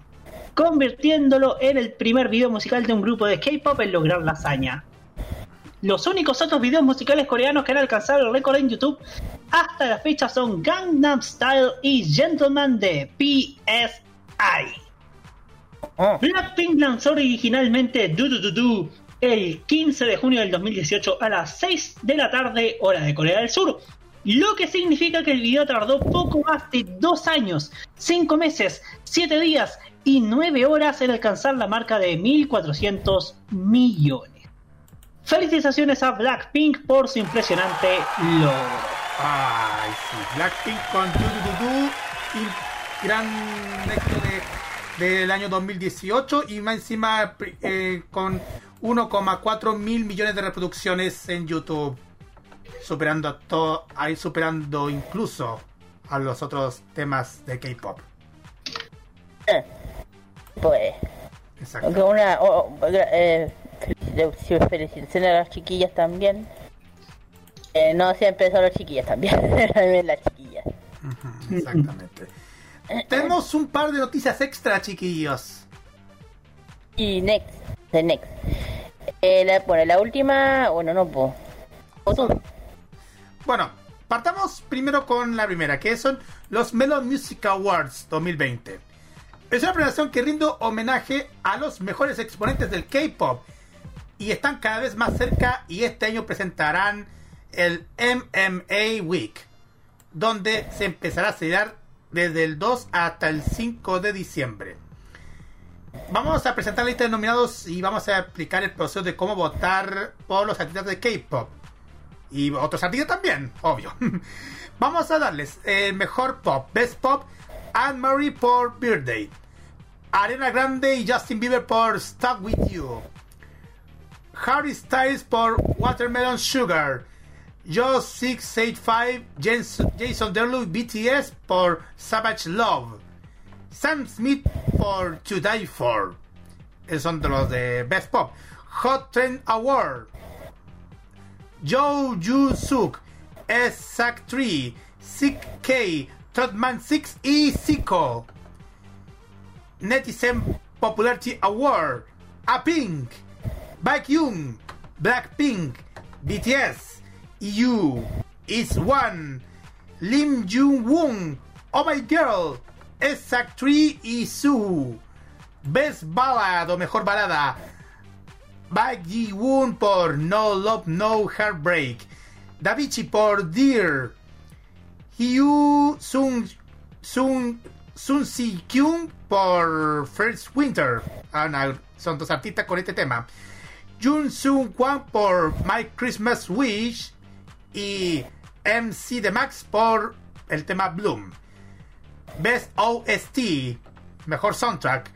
convirtiéndolo en el primer video musical de un grupo de K-pop en lograr la hazaña. Los únicos otros videos musicales coreanos que han alcanzado el récord en YouTube hasta la fecha son Gangnam Style y Gentleman de PSI. Oh, Blackpink lanzó originalmente Du Du Du Du el 15 de junio del 2018 a las 6 de la tarde, hora de Corea del Sur. Lo que significa que el video tardó poco más de 2 años, 5 meses, 7 días y 9 horas en alcanzar la marca de 1.400 millones. Felicitaciones a Blackpink por su impresionante logro. Ay, sí. Blackpink con Du Du Du Du. Y gran éxito de, del año 2018. Y más encima eh, con 1,4 mil millones de reproducciones en YouTube. Superando a todo. Ahí superando incluso a los otros temas de K-pop. pues. Exacto. Una. oh, oh, eh, felicitaciones a las chiquillas también. Eh, no siempre son las chiquillas también. [LAUGHS] también las chiquillas. Exactamente. Tenemos un par de noticias extra, chiquillos. Y next. The next. Eh, la, bueno, la última. Bueno, no puedo. Bueno, partamos primero con la primera, que son los Melon Music Awards 2020. Es una premiación que rinde homenaje a los mejores exponentes del K-pop y están cada vez más cerca y este año presentarán el MMA Week, donde se empezará a celebrar desde el 2 hasta el 5 de diciembre. Vamos a presentar la lista de nominados y vamos a explicar el proceso de cómo votar por los artistas de K-pop. Y otros artistas también, obvio. [LAUGHS] Vamos a darles el mejor pop. Best Pop, Anne Marie por Birthday. Arena Grande y Justin Bieber por Stuck With You. Harry Styles por Watermelon Sugar. Joe 685, Jason, Derulo BTS por Savage Love. Sam Smith por To Die For. Esos son de los de Best Pop. Hot Trend Award. Joe Ju Suk, S-Sack 3, Sick K, Trotman 6 y Zico. Netizen Popularity Award, A Pink, Baekhyun, Blackpink, BTS, EU, Is One, Lim Jung Woon, Oh My Girl, Exact Tree y Su. Best Ballad o mejor balada. Baek Ji Woon por No Love No Heartbreak. Davichi por Dear. Hyu Sung Sung Sun Si Kyung por First Winter. Ah, son dos artistas con este tema. Jun Sung Kwan por My Christmas Wish y MC The Max por el tema Bloom. Best OST, mejor soundtrack.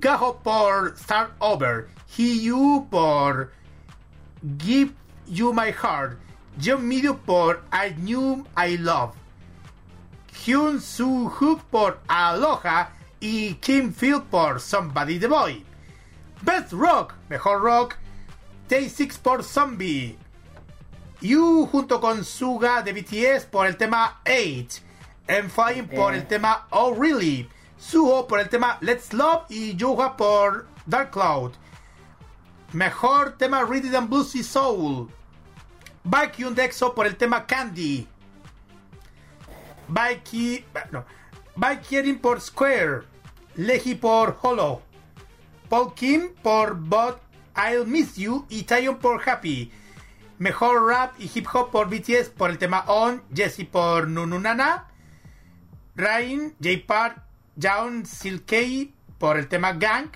Gaho por Start Over. Hyu por Give You My Heart. John Medio por I Knew I Love. Hyun Soo Hook por Aloha y Kim Field por Somebody the Boy. Best Rock, mejor rock. Day 6 por Zombie. You junto con Suga de BTS por el tema 8. M5 por el tema Oh Really. Suho por el tema Let's Love y Yuha por Dark Cloud. Mejor tema Rhythm and Bluesy Soul. Baekhyun Dexo por el tema Candy. Baeki, no. Por Square. Leji por Hollow. Paul Kim por But I'll Miss You y Taeyeon por Happy. Mejor rap y hip hop por BTS por el tema On, Jessie por Nununana, Rain, J Park, Jaon Silkei por el tema Gang,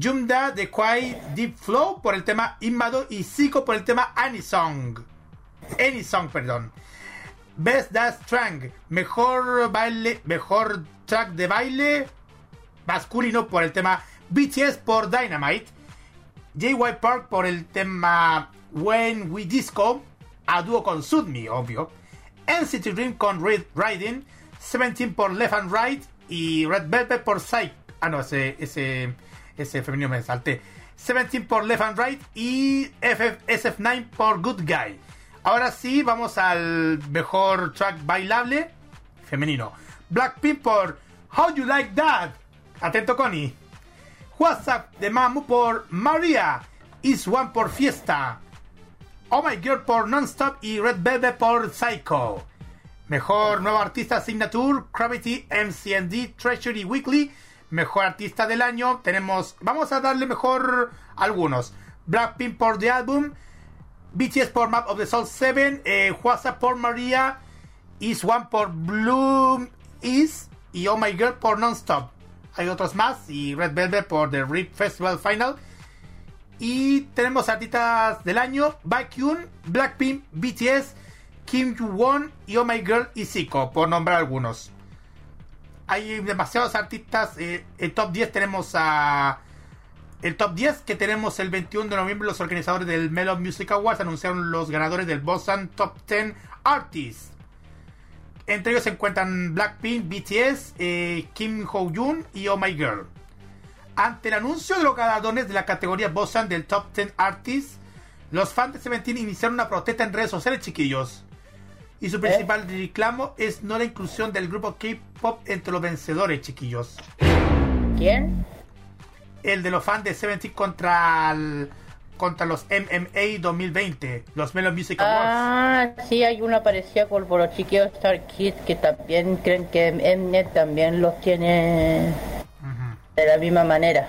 Jumda de Kwai Deep Flow por el tema Inmado y Zico por el tema Anisong. Anisong, perdón. Best Dance Track, mejor baile, mejor track de baile masculino por el tema BTS por Dynamite, JY Park por el tema When We Disco, a dúo con Sudmi, obvio, NCT Dream con Red Riding, 17 por Left and Right y Red Velvet por Psych. Ah, no, ese, ese, ese femenino me salté. 17 por Left and Right y FF, SF9 por Good Guy. Ahora sí, vamos al mejor track bailable femenino. Blackpink por How You Like That. Atento, Connie. WhatsApp de Mamu por Maria. Is One por Fiesta. Oh My Girl por Nonstop y Red Velvet por Psycho. Mejor nuevo artista Signature, Gravity, MCND, Treasury Weekly. Mejor artista del año. Tenemos. Vamos a darle mejor algunos. Blackpink por The Album. BTS por Map of the Soul 7. Eh, WhatsApp por Maria. Is One por Bloom Is. Y Oh My Girl por Nonstop. Hay otros más. Y Red Velvet por The RIP Festival Final. Y tenemos artistas del año: Baekhyun, Blackpink, BTS, Kim Won y Oh My Girl y Zico, por nombrar algunos. Hay demasiados artistas. eh, el top 10 tenemos a. El top 10 que tenemos el 21 de noviembre, los organizadores del Melon Music Awards anunciaron los ganadores del Bosan Top 10 Artists. Entre ellos se encuentran Blackpink, BTS, eh, Kim Ho-yoon y Oh My Girl. Ante el anuncio de los ganadores de la categoría Bosan del Top 10 Artists, los fans de Seventeen iniciaron una protesta en redes sociales, chiquillos. Y su principal reclamo es no la inclusión del grupo K-pop entre los vencedores, chiquillos. ¿Quién? El de los fans de Seventeen contra el- contra los MMA 2020, los Melon Music Awards. Ah, sí, hay una parecida con por los chiquillos Star Kids que también creen que Mnet también los tiene de la misma manera.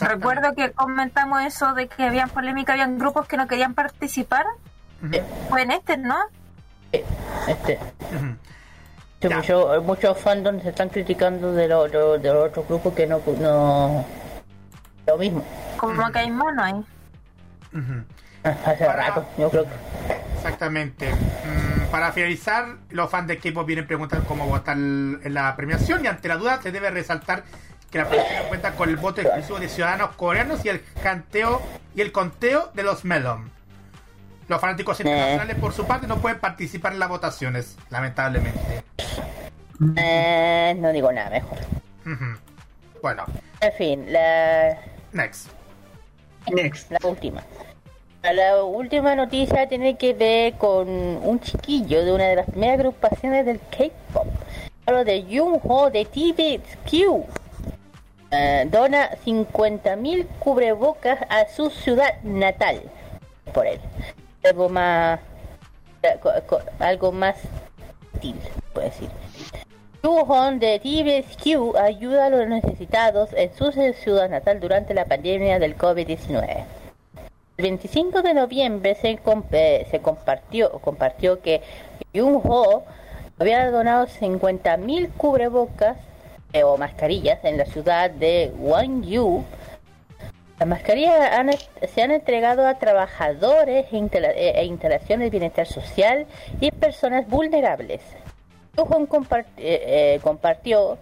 Recuerdo que comentamos eso de que habían polémica, habían grupos que no querían participar. Fue en este, ¿no? Este. Sí, mucho- muchos fandoms se están criticando de, lo- lo- de los otros grupos que no, no lo mismo. Como que hay mono ahí. Hace Para- rato, yo creo. Exactamente. Mm, para finalizar, los fans de K-pop vienen preguntando cómo votar en la premiación y ante la duda se debe resaltar que la premiación cuenta con el voto exclusivo de ciudadanos coreanos y el canteo y el conteo de los Melon. Los fanáticos internacionales, por su parte, no pueden participar en las votaciones, lamentablemente. Eh, no digo nada mejor. Bueno, En fin, la, next. La última. La última noticia tiene que ver con un chiquillo de una de las primeras agrupaciones del K-pop. Hablo de Jung-ho de TVXQ. Eh, dona 50.000 cubrebocas a su ciudad natal. Por él. Algo más. eh, Algo más. útil, puedo decir. Yuhon de TVSQ ayuda a los necesitados en su ciudad natal durante la pandemia del COVID-19. El 25 de noviembre eh, se compartió, compartió que Jung Ho había donado 50.000 cubrebocas eh, o mascarillas en la ciudad de Gwangju. Las mascarillas se han entregado a trabajadores e, e- e instalaciones de bienestar social y personas vulnerables. Compart- eh, eh, compartió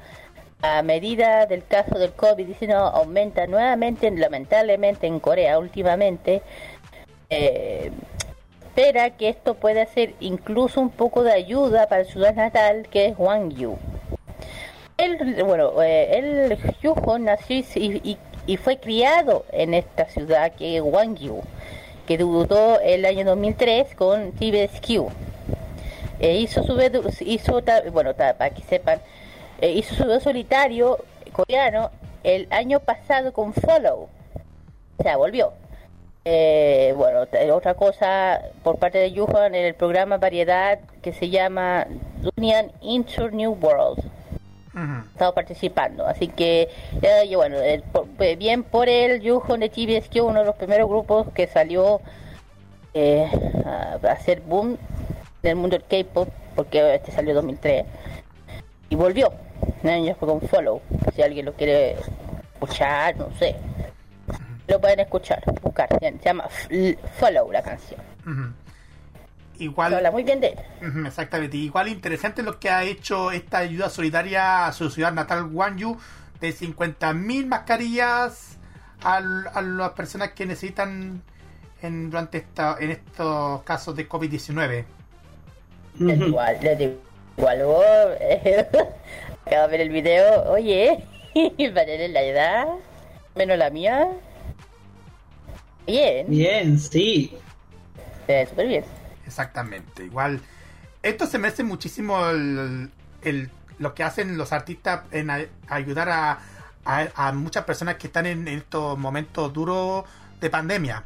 a medida del caso del COVID-19 aumenta nuevamente, lamentablemente en Corea últimamente, eh, espera que esto pueda ser incluso un poco de ayuda para su ciudad natal, que es Gwangju. Él, bueno, eh, él, nació y, y- fue criado en esta ciudad que es Gwangju, que debutó el año 2003 con TVSQ. Eh, hizo su hizo ta- bueno para que sepan eh, hizo su video solitario coreano el año pasado con Follow. O sea volvió. Eh, bueno otra cosa por parte de Yuhan en el programa variedad que se llama Union Into New World. Ujú. estado participando así que eh, y bueno el- por- eh, bien por él Yuhan de TVSQ uno de los primeros grupos que salió eh, a hacer boom del mundo del K-pop porque este salió en 2003 y volvió años con Follow si alguien lo quiere escuchar no sé lo pueden escuchar buscar se llama Follow la canción Ujú. Igual, habla muy bien de él Exactamente. Igual interesante lo que ha hecho esta ayuda solidaria a su ciudad natal, Gwangju, de 50.000 mascarillas al- a, las personas que necesitan en, durante esta, en estos casos de COVID-19. Les digo igual vos eh, [LAUGHS] acabo de ver el video oye [LAUGHS] para él la edad menos la mía bien Bien, sí. eh, súper bien Exactamente. Igual, esto se merece muchísimo el, el- lo que hacen los artistas en a- ayudar a, a- a muchas personas que están en, estos momentos duros de pandemia.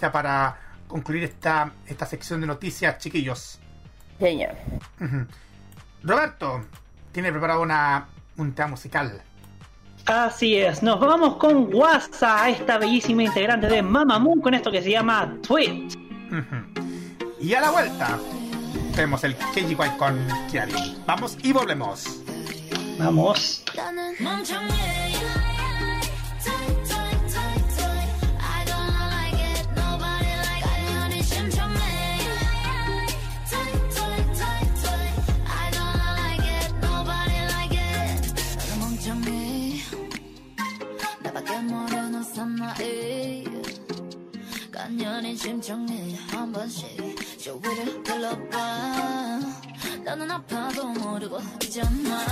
Ya para concluir esta, esta sección de noticias, chiquillos. Señor. Roberto, tiene preparado una, un tema musical. Así es, nos vamos con Wasa, esta bellísima integrante de Mamamoo, con esto que se llama Tweet. Y a la vuelta, tenemos el KGY con Kiari. Vamos y volvemos. Vamos. 사나이 간연히 심청해 한 번씩 주위를 둘러봐. 나는 아파도 모르고 있잖아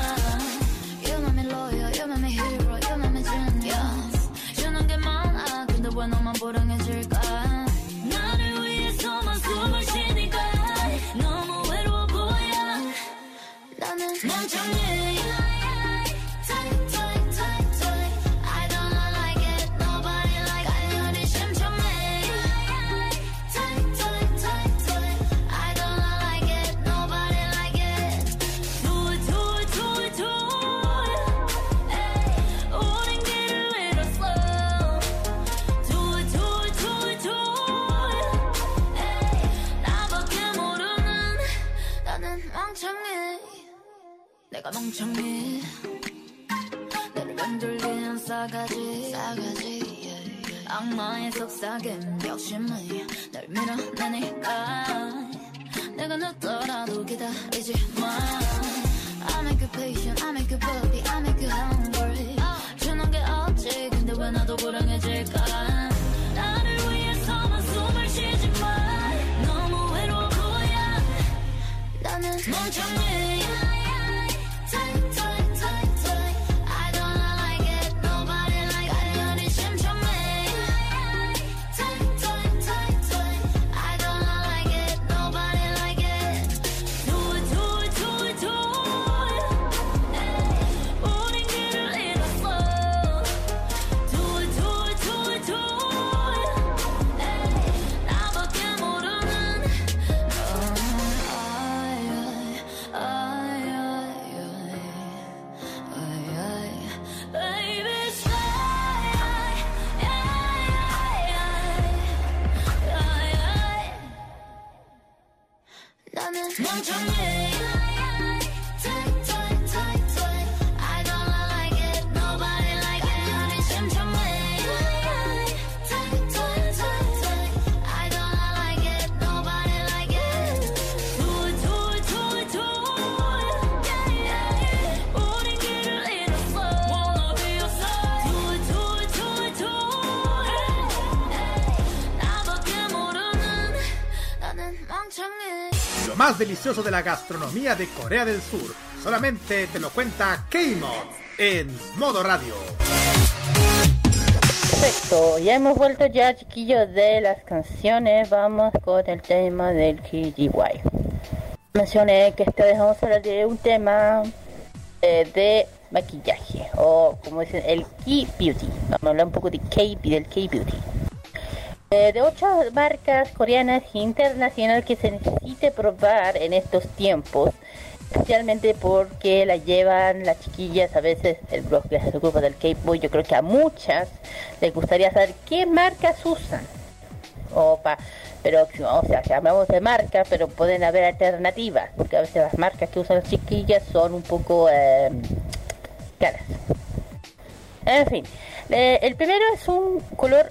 You make me loyal, you make me hero, you make me genius. 주는 게 많아 근데 왜 너만 불행해질까? 나를 위해서만 숨을 쉬니까 너무 외로워 보여. 나는 멍청해 내가 멍청해. 나를 맴돌리는 싸가지. 싸가지 악마의 속삭임 욕심이 널 밀어내니까. 내가 늦더라도 기다리지 마. I make you patient, I make you puppy, I make you hungry. 주는 게 없지 근데 왜 나도 불행해질까? 나를 위해서만 숨을 쉬지 마. 너무 외로워 보여 나는 멍청해 delicioso de la gastronomía de Corea del Sur. Solamente te lo cuenta K-Mod en modo radio. Perfecto, ya hemos vuelto ya chiquillos de las canciones, vamos con el tema del KGY. Mencioné que esta vez vamos a hablar de un tema eh, de maquillaje, o como dicen, el Key Beauty. Vamos a hablar un poco de K, del K-Beauty. Eh, de ocho marcas coreanas e internacionales que se necesite probar en estos tiempos, especialmente porque la llevan las chiquillas, a veces el blog el grupo del K-Boy, yo creo que a muchas les gustaría saber qué marcas usan. Opa, pero o sea, que hablamos de marcas, pero pueden haber alternativas, porque a veces las marcas que usan las chiquillas son un poco eh, caras. En fin, eh, el primero es un color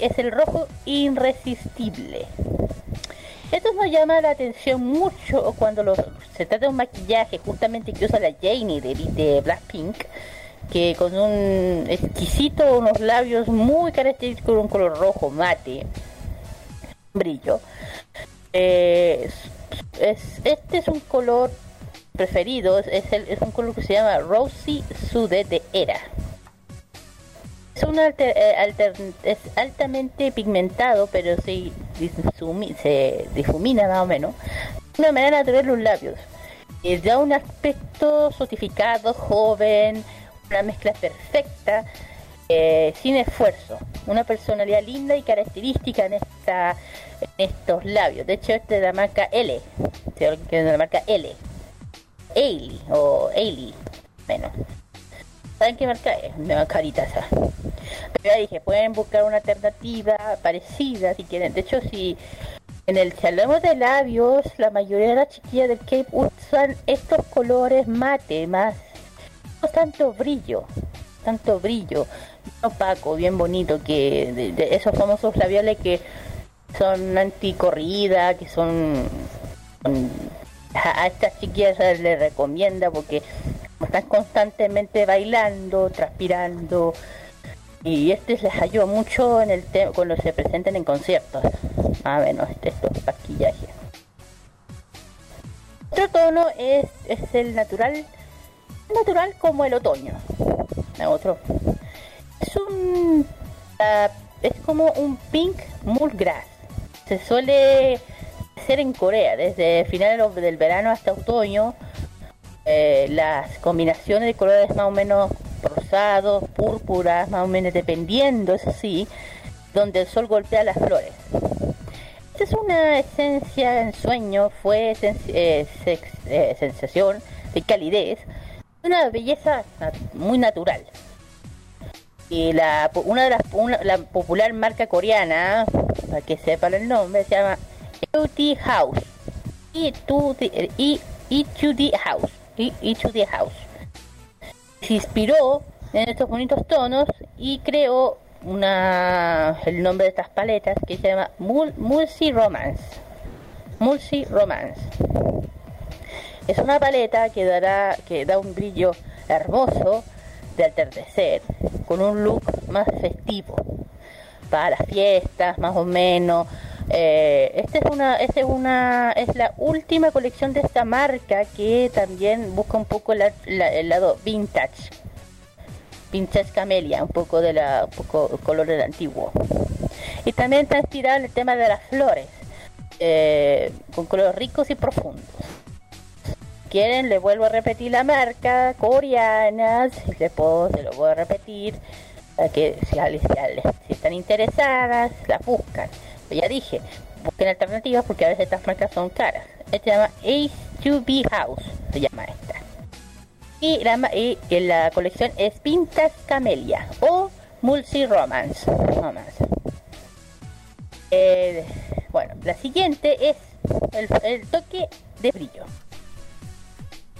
es el rojo irresistible. Esto nos llama la atención mucho cuando se trata de un maquillaje justamente que usa la Janie de, Blackpink, que con un exquisito, unos labios muy característicos, un color rojo mate, brillo. Eh, es, es- este es un color preferido, es, es un color que se llama Rosy Sude de Era. Es, un alter- eh, alter- es altamente pigmentado, pero se, disumi- se difumina más o menos. De una manera natural los labios. Y da un aspecto sotificado, joven, una mezcla perfecta, eh, sin esfuerzo. Una personalidad linda y característica en esta en estos labios. De hecho, este es de la marca L. que es de la marca L. Ailey o Ailey, menos. ¿Saben qué marca es? Una carita esa. Pero ya dije, pueden buscar una alternativa parecida si quieren. De hecho, si en el hablamos de labios, la mayoría de las chiquillas del Cape usan estos colores mate, más no tanto brillo, tanto brillo, opaco, bien bonito, que de, esos famosos labiales que son anticorrida, que son- a, estas chiquillas les recomienda porque están constantemente bailando, transpirando y este les ayuda mucho en el tema cuando se presenten en conciertos, más o menos este, estos maquillajes. Otro tono es, es el natural, natural como el otoño. Ah, Otro es un ah, es como un pink mulgrass. Se suele hacer en Corea desde finales del verano hasta otoño. Eh, las combinaciones de colores más o menos rosados, púrpuras, más o menos dependiendo, eso sí, donde el sol golpea las flores. Esta es una esencia en sueño, fue sen- eh, eh, sensación de calidez, una belleza muy natural. Y la, una de las una- la popular marca coreana, para que sepan el nombre, se llama Beauty House. E2D, E- E2D House. E- E2D House. Se inspiró en estos bonitos tonos y creó una el nombre de estas paletas que se llama Mul- Mulsi Romance. Mulsi Romance. Es una paleta que dará que da un brillo hermoso de atardecer con un look más festivo para las fiestas más o menos eh, esta es una esta es una es la última colección de esta marca que también busca un poco el lado vintage. Vintage camelia un poco de la un poco color del antiguo. Y también está inspirado en el tema de las flores eh, con colores ricos y profundos. Quieren, le vuelvo a repetir la marca coreana, si le puedo, se lo voy a repetir, para que si están interesadas, la buscan. Pero ya dije, busquen alternativas porque a veces estas marcas son caras. Esta se llama H2B House, se llama esta. Y la, y que la colección es Vintage Camelia o Multi Romance. Romance. Eh, bueno, la siguiente es el, toque de brillo.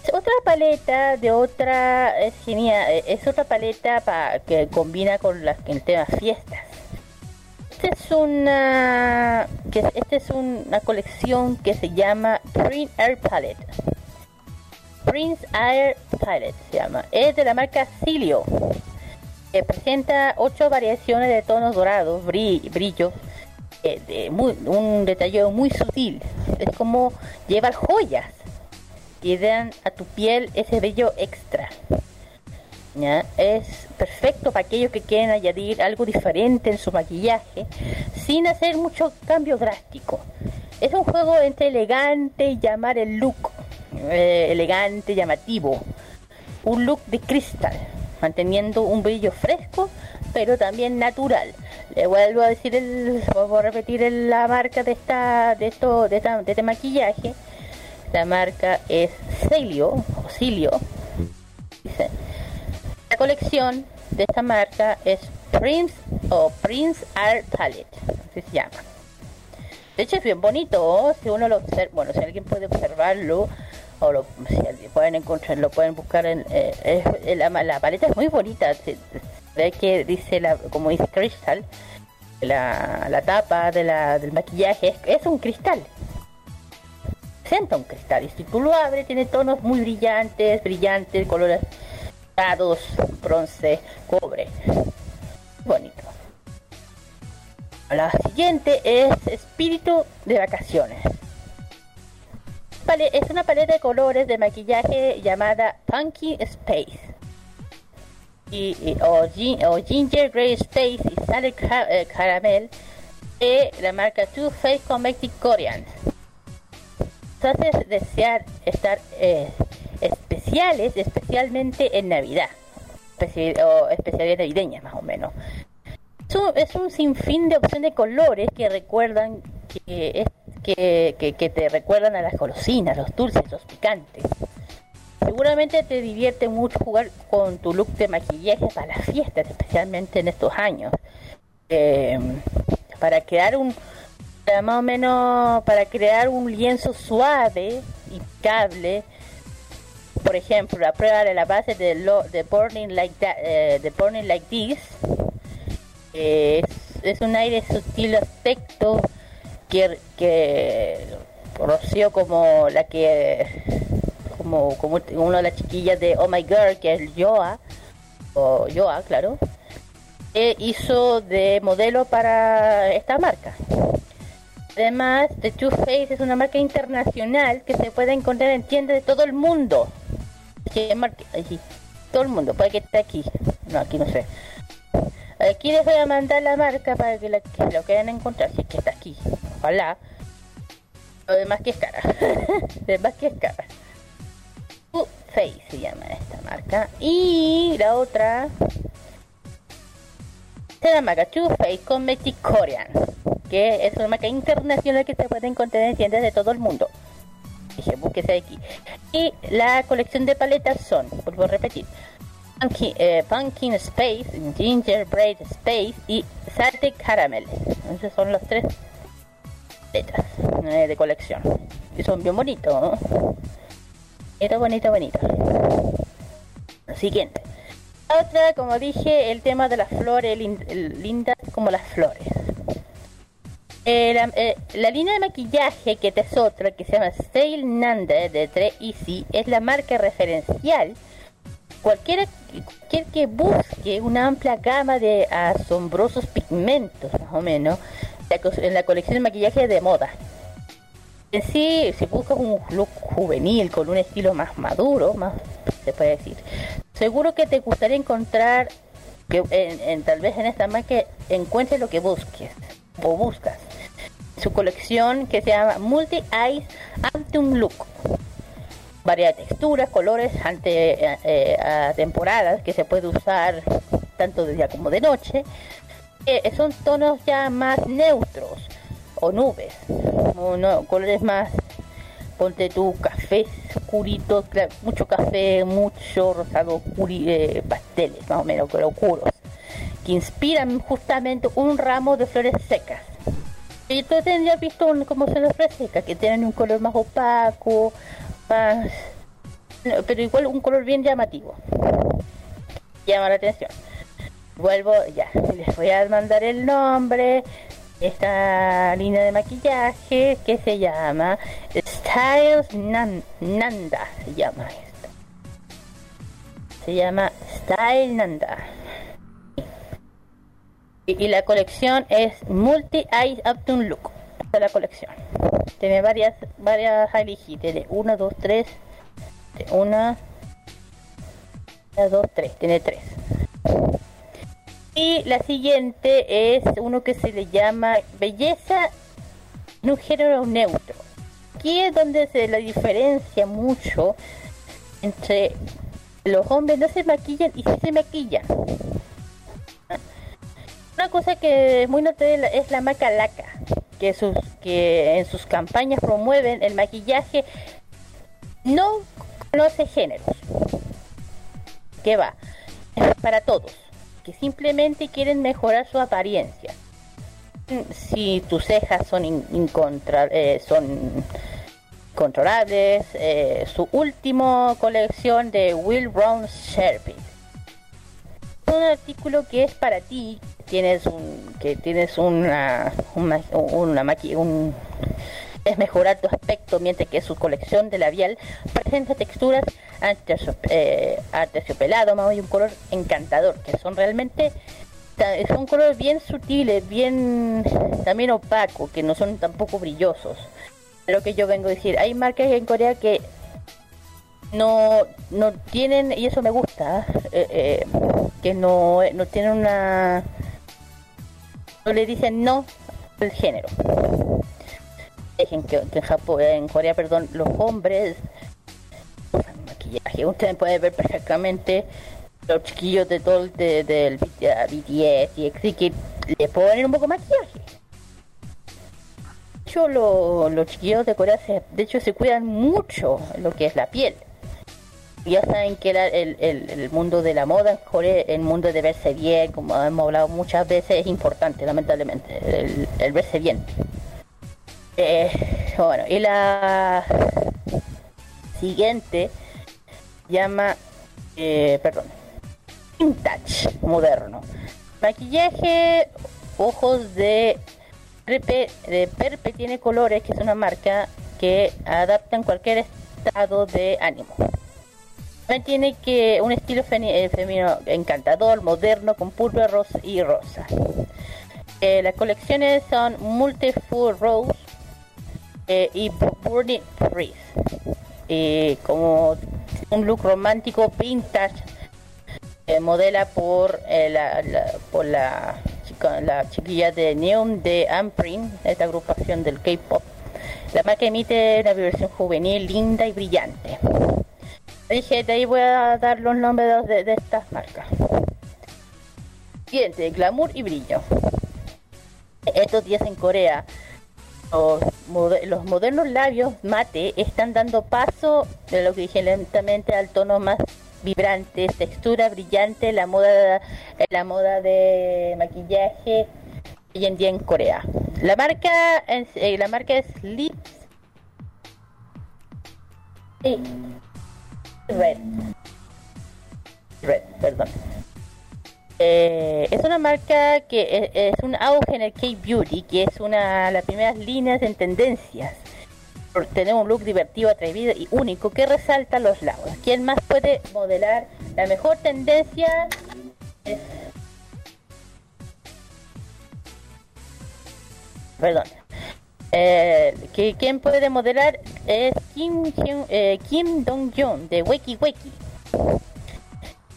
Es otra paleta de otra, es genial, es otra paleta pa- que combina con las el tema fiestas. Esta es una, que esta es una colección que se llama Prince Air Palette. Prince Air Palette se llama. Es de la marca Cilio. Presenta ocho variaciones de tonos dorados, bri- brillos, eh, un detalle muy sutil. Es como llevar joyas que dan a tu piel ese brillo extra. Es perfecto para aquellos que quieren añadir algo diferente en su maquillaje sin hacer mucho cambio drástico. Es un juego entre elegante y llamar el look eh, elegante, llamativo. Un look de cristal, manteniendo un brillo fresco pero también natural. Le vuelvo a decir el, vuelvo a repetir la marca de esta, de esto, de, esta- de este maquillaje. La marca es Celio, o. Colección de esta marca es Prince o Prince Art Palette, así se llama. De hecho es bien bonito, ¿oh? si uno lo observa, bueno, si alguien puede observarlo o lo, si pueden encontrar, lo pueden buscar en eh, eh, la, la paleta es muy bonita, se ve que dice la, como dice Crystal, la, la tapa de la, del maquillaje es, es un cristal, presenta un cristal y si tú lo abres tiene tonos muy brillantes, brillantes, colores bronce, cobre. Bonito. La siguiente es Espíritu de Vacaciones. Pale- Es una paleta de colores de maquillaje llamada Punky Space. Y, y- o, Gin- o Ginger Grey Space y Sale eh, Caramel de la marca Too Faced Cosmetic Korean. Hace desear estar eh, especiales, especialmente en Navidad. O especiales navideñas más o menos. Es un, sinfín de opciones de colores que recuerdan que, es- que, que- te recuerdan a las golosinas, los dulces, los picantes. Seguramente te divierte mucho jugar con tu look de maquillaje para las fiestas, especialmente en estos años. Eh, para crear un, más o menos, para crear un lienzo suave, impecable. Por ejemplo, la prueba de la base de, lo, de Burning Like That, eh, de Burning Like This es, es un aire sutil aspecto que, que conoció como la que como, como una de las chiquillas de Oh My Girl que es Yoa o Yoa claro e hizo de modelo para esta marca. Además The Too Faced es una marca internacional que se puede encontrar en tiendas de todo el mundo que marca allí todo el mundo puede que esté aquí no aquí no sé Aquí les voy a mandar la marca para que, la- que lo quieran encontrar, si es que está aquí. Ojalá. Lo demás que es cara. [LAUGHS] Demás que es cara. Too Face se llama esta marca. Y la otra. Se la marca Too Face Cosmetic Korean. Que es una marca internacional que se puede encontrar en tiendas de todo el mundo. Dije, búsquese aquí. Y la colección de paletas son, vuelvo a repetir, Pumpkin, eh, Pumpkin Space, Gingerbread Space y Salted Caramel. Esos son los tres letras eh, de colección. Y son bien bonitos, ¿no? Bonito, bonito, bonito. Lo siguiente. La Otra, como dije, el tema de las flores, lin- lindas como las flores. Eh, la, eh, la línea de maquillaje que es otra, que se llama Sail Nanda de 3 Easy, es la marca referencial cualquiera cualquier que busque una amplia gama de asombrosos pigmentos, más o menos, en la colección de maquillaje de moda. En sí, si buscas un look juvenil con un estilo más maduro, más se puede decir, seguro que te gustaría encontrar que en- tal vez en esta marca encuentres lo que busques o buscas. Su colección que se llama Multi Eyes Antum Look varias texturas, colores ante eh, eh, temporadas que se puede usar tanto de día como de noche. Eh, son tonos ya más neutros o nubes, colores más, ponte tu café oscurito, mucho café, mucho rosado pasteles, más o menos, pero oscuros, que inspiran justamente un ramo de flores secas. Y tú ya visto cómo son las frescas, que tienen un color más opaco, más... pero igual un color bien llamativo. Llama la atención. Vuelvo, ya, les voy a mandar el nombre. Esta línea de maquillaje que se llama Styles Nan- Nanda, se llama esta. Se llama Style Nanda. Y, y la colección es Multi Eyes Upton Look. Esta es la colección. Tiene varias, varias elegir. Tiene 1, 2, 3. 1, 2, 3. Tiene 3. Y la siguiente es uno que se le llama Belleza en un género neutro. Aquí es donde se la diferencia mucho entre los hombres no se maquillan y sí se maquillan. Una cosa que es muy notable es la marca Laca, que, sus, que en sus campañas promueven el maquillaje no conoce géneros. ¿Qué va? Para todos, que simplemente quieren mejorar su apariencia. Si tus cejas son in- incontra- eh, son controlables, eh, su último colección de Will Brown Sharpie un artículo que es para ti tienes un que tienes una una, una un es mejorar tu aspecto mientras que su colección de labial presenta texturas anterciop- eh, más y un color encantador que son realmente son colores bien sutiles bien también opacos que no son tampoco brillosos. Lo que yo vengo a decir hay marcas en Corea que no no tienen y eso me gusta eh, eh, que no no tienen una no le dicen no al género. Dejen que, en Japón en Corea perdón los hombres usan maquillaje ustedes pueden ver perfectamente los chiquillos de todo de, del BTS y así que le ponen un poco de maquillaje. De hecho lo- los chiquillos de Corea se, de hecho se cuidan mucho lo que es la piel ya saben que la- el, el- mundo de la moda en el mundo de verse bien, como hemos hablado muchas veces, es importante, lamentablemente, el, verse bien. Eh, bueno, y la siguiente llama, eh, perdón, vintage, moderno. Maquillaje, ojos de Perpe, tiene colores, que es una marca que adaptan cualquier estado de ánimo. Tiene que un estilo eh, femenino encantador, moderno, con púrpura y rosa. Eh, las colecciones son Multifull Rose eh, y Burning Freeze. Eh, como un look romántico vintage modela por la, por la chica, la chiquilla de Neon de Amprint, esta agrupación del K-pop. La marca emite una versión juvenil, linda y brillante. Dije, de ahí voy a dar los nombres de, de estas marcas. Siguiente, glamour y brillo. Estos días en Corea, los, los modernos labios mate están dando paso de lo que dije lentamente al tono más vibrante, textura brillante, la moda, la moda de maquillaje hoy en día en Corea. La marca, es- eh, la marca es Lips eh, Red. Red, perdón. Eh, es una marca que es, es un auge en el K-Beauty, que es una de las primeras líneas en tendencias. Por tener un look divertido, atrevido y único que resalta los lados. ¿Quién más puede modelar la mejor tendencia? Es- Perdón. Eh, que quien puede modelar es Kim, eh, Kim Dong-jun de Weki Weki.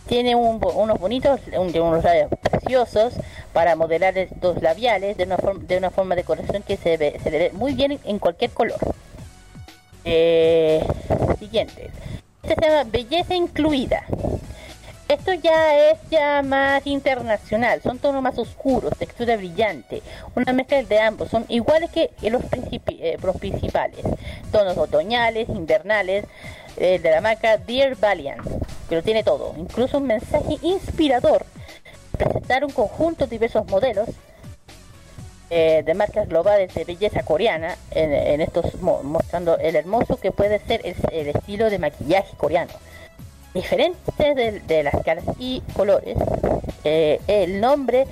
Tiene unos bonitos, un- unos labios preciosos para modelar estos labiales de una, forma, de una forma de corrección que se, ve, se le ve muy bien en, en cualquier color. Eh, siguiente. Este se llama Belleza Incluida. Esto ya es ya más internacional, son tonos más oscuros, textura brillante, una mezcla de ambos, son iguales que los, eh, los principales, tonos otoñales, invernales, eh, de la marca Dear Valiant, que lo tiene todo, incluso un mensaje inspirador, presentar un conjunto de diversos modelos, eh, de marcas globales de belleza coreana, en, en estos mo- mostrando el hermoso que puede ser el estilo de maquillaje coreano. Diferente de, las caras y colores, eh, el nombre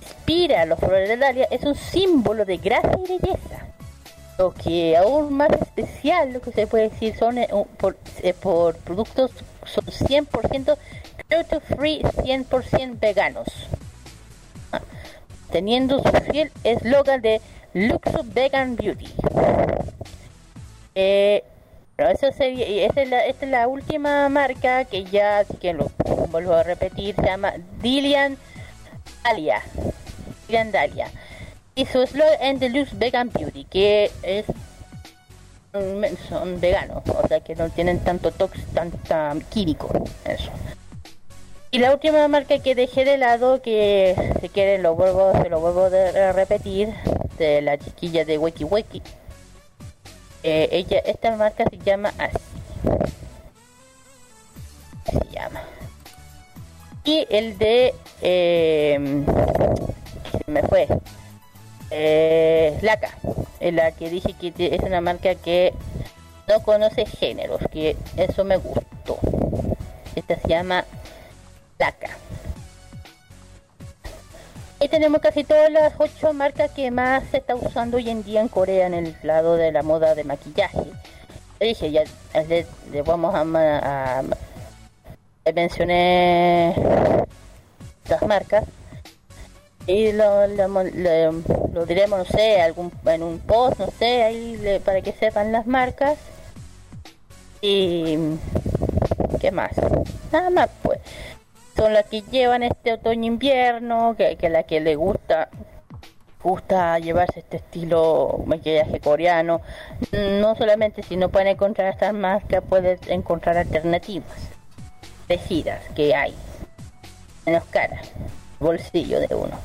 inspira a los flores de Dalia, es un símbolo de gracia y belleza. Lo que aún más especial, lo que se puede decir, son eh, eh, por productos son 100% cruelty free, 100% veganos. Ah, Teniendo su fiel eslogan de Luxo Vegan Beauty. Eso sería, esa es, la, esta es la última marca que ya, así que lo vuelvo a repetir, se llama Dilian Dalia. Dilian Dalia. Y su eslogan es Deluxe Vegan Beauty, que es son veganos, o sea que no tienen tanto tox, tanta químico, eso. Y la última marca que dejé de lado, que si quieren lo vuelvo, se lo vuelvo a repetir, de la chiquilla de Wiki Wiki. Eh, ella, esta marca se llama así. Se llama. Y el de eh, me fue. Eh, Laca, en la que dije que es una marca que no conoce géneros, que eso me gustó. Esta se llama Laca. Y tenemos casi todas las ocho marcas que más se está usando hoy en día en Corea en el lado de la moda de maquillaje. Dije, ya le, vamos a, a- le mencioné las marcas y lo, diremos, no sé, algún, en un post, no sé, ahí para que sepan las marcas. Y ¿qué más? Nada más pues. Son las que llevan este otoño-invierno, que, que la que le gusta gusta llevarse este estilo maquillaje coreano. No solamente si no pueden encontrar estas marcas, puedes encontrar alternativas. Vestidas que hay. Menos caras. Bolsillo de uno.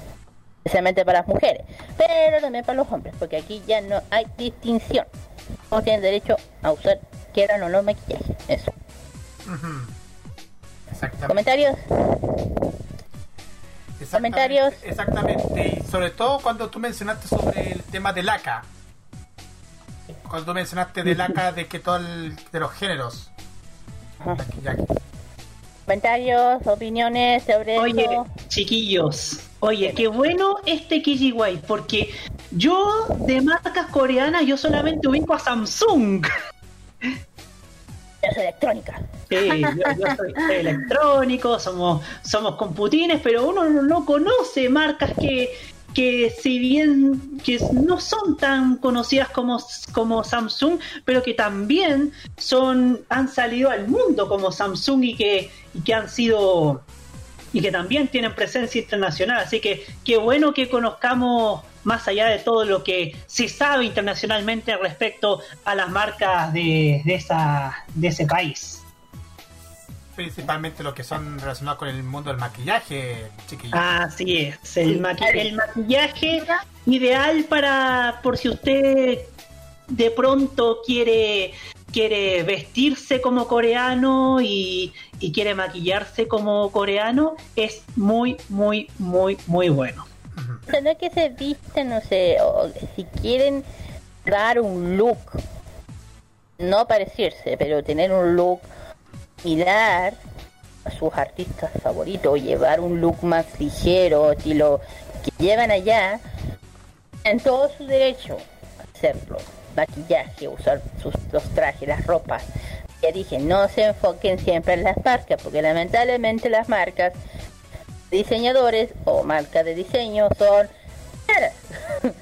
Especialmente para las mujeres. Pero también para los hombres, porque aquí ya no hay distinción. Todos tienen derecho a usar, quieran o no, maquillaje. Eso. Exactamente. ¿Comentarios? Exactamente, Comentarios. Exactamente, y sobre todo cuando tú mencionaste sobre el tema del ACA. Cuando tú mencionaste del ACA de que todo el, de los géneros. Comentarios, opiniones sobre Oye, eso. chiquillos, oye, qué bueno este KGY, porque yo de marcas coreanas yo solamente ubico a Samsung. Electrónica. Sí, yo, yo soy electrónico, somos, somos computines, pero uno no, no conoce marcas que, que si bien que no son tan conocidas como, como Samsung, pero que también son han salido al mundo como Samsung y que, y que han sido y que también tienen presencia internacional. Así que qué bueno que conozcamos más allá de todo lo que se sabe internacionalmente respecto a las marcas de, de, esa, de ese país. Principalmente los que son relacionados con el mundo del maquillaje, chiquillos. Así es, el, maqui- el maquillaje ideal para por si usted de pronto quiere quiere vestirse como coreano y, y quiere maquillarse como coreano, es muy, muy, muy, muy bueno. O sea, no es que se visten, no sé, o si quieren dar un look, no parecerse, pero tener un look mirar a sus artistas favoritos, llevar un look más ligero, estilo que llevan allá, en todo su derecho a hacerlo. Maquillaje, usar sus, los trajes, las ropas. Ya dije, no se enfoquen siempre en las marcas, porque lamentablemente las marcas, diseñadores o marcas de diseño son caras. [LAUGHS]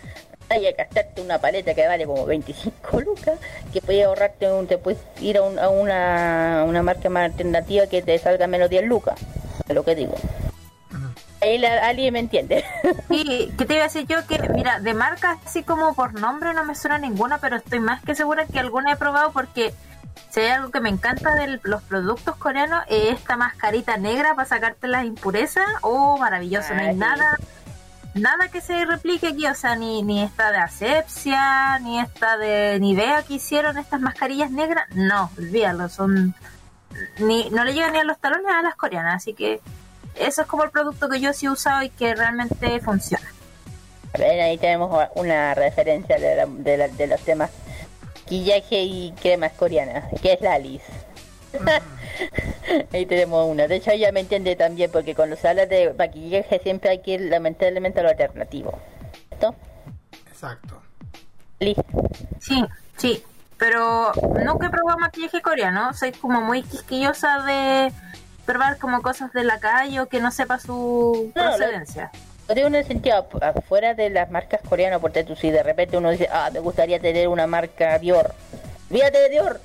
Hay que gastarte una paleta que vale como 25 lucas, que puedes ahorrarte un, te puedes ir a, un- a una, una marca más alternativa que te salga menos 10 lucas, es lo que digo. Ahí la, alguien me entiende. Y que te iba a decir yo que, mira, de marca así como por nombre no me suena ninguna, pero estoy más que segura que alguna he probado porque si hay algo que me encanta de los productos coreanos es esta mascarita negra para sacarte las impurezas. Oh, maravilloso, no hay sí. nada. Nada que se replique aquí, o sea, ni, ni esta de asepsia, ni esta de Nivea que hicieron estas mascarillas negras, no, olvídalo, son ni no le llegan ni a los talones a las coreanas, así que eso es como el producto que yo sí he usado y que realmente funciona. Ven, ahí tenemos una referencia de, la- de la- de los temas maquillaje y cremas coreanas, que es la Alice. [LAUGHS] ahí tenemos una. De hecho, ella me entiende también, porque cuando se habla de maquillaje siempre hay que ir lamentablemente a lo alternativo. ¿Cierto? Exacto. Listo. Sí, sí. Pero nunca he probado maquillaje coreano. Soy como muy quisquillosa de probar como cosas de la calle o que no sepa su No, procedencia. Lo digo en el sentido, afuera de las marcas coreanas, porque tú si de repente uno dice, ah, me gustaría tener una marca Dior. Olvídate de Dior,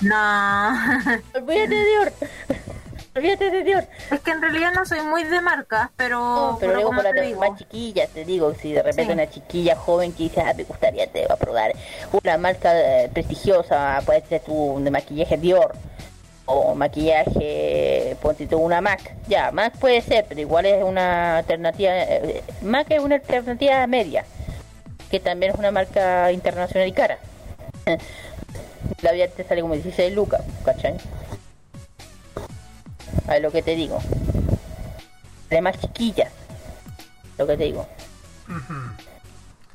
No, [LAUGHS] olvídate de Dior. [LAUGHS] olvídate de Dior. es que en realidad no soy muy de marcas, pero, No, pero por te las más chiquillas, te digo, si de repente Sí. una chiquilla joven que dice, ah, me gustaría te va a probar una marca eh, prestigiosa, puede ser tu de maquillaje Dior o maquillaje, ponte tú una MAC. Ya, MAC puede ser, pero igual es una alternativa, eh, MAC es una alternativa media, que también es una marca internacional y cara. [LAUGHS] La vida te sale como 16 lucas, ¿cachai? A lo que te digo. De más chiquillas. Lo que te digo.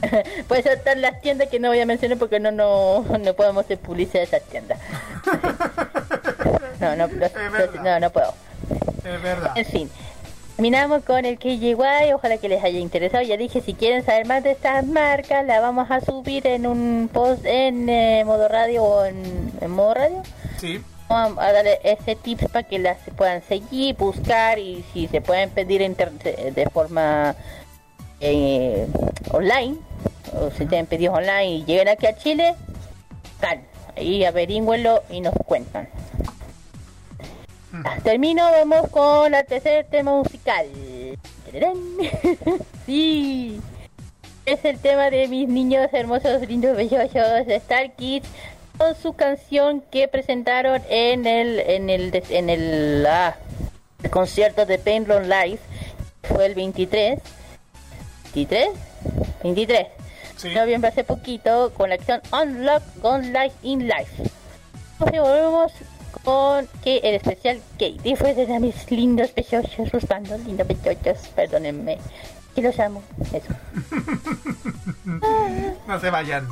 [LAUGHS] Puede ser estar las tiendas que no voy a mencionar porque no no, no podemos hacer publicidad de esas tiendas. [LAUGHS] no, no, no, no, no puedo. Es verdad. En fin. Terminamos con el KJY, ojalá que les haya interesado. Ya dije, si quieren saber más de estas marcas, la vamos a subir en un post en eh, modo radio o en, en modo radio. Sí. Vamos a darle ese tips para que las puedan seguir, buscar y si se pueden pedir inter- de forma eh, online o si tienen pedidos online y llegan aquí a Chile, tal, ahí averigüenlo y nos cuentan. Termino, vamos con el tercer tema musical. [LAUGHS] Sí, es el tema de mis niños hermosos, lindos, bellosos de Star Kids con su canción que presentaron en el en el en el, ah, el concierto de Painlon Live fue el 23 23 23 Sí. de noviembre hace poquito con la acción Unlock Gone Live in Life. Entonces volvemos con que el especial Kate fue de mis lindos pechos rusbando lindos pechos perdónenme que los amo eso [LAUGHS] No se vayan.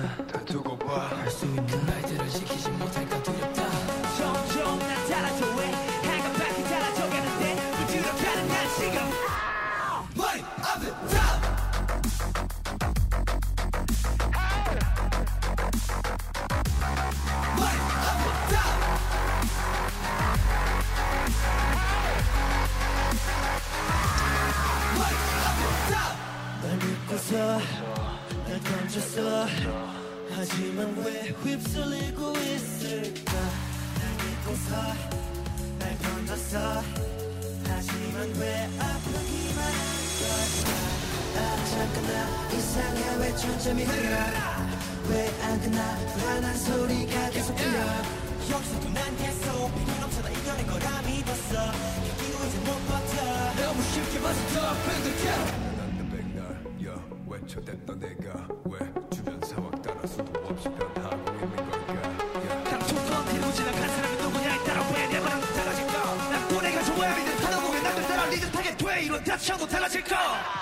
다다 두고 봐할수 있는 아 잠깐 나 이상해. 왜 초점이 흐려? 왜안 끝나? 불안한 소리가 계속 들려. 여기서도 난 계속 비교 넘쳐나 이겨낸 거라 믿었어. 이기고 이제 못 버텨. 너무 쉽게 벗어져 백날 야 외쳐댔던 내가 왜 주변 상황 따라 수도 없이 변하고 있는 걸까? 야. 감촉도 뒤로 지나간 사람이 누구냐에 따라 왜내 말은 달라질까? 난 또래가 좋아야 믿는 하다? 보면 남들 따라 리듬하게 돼? 이런 다쳐도 달라질까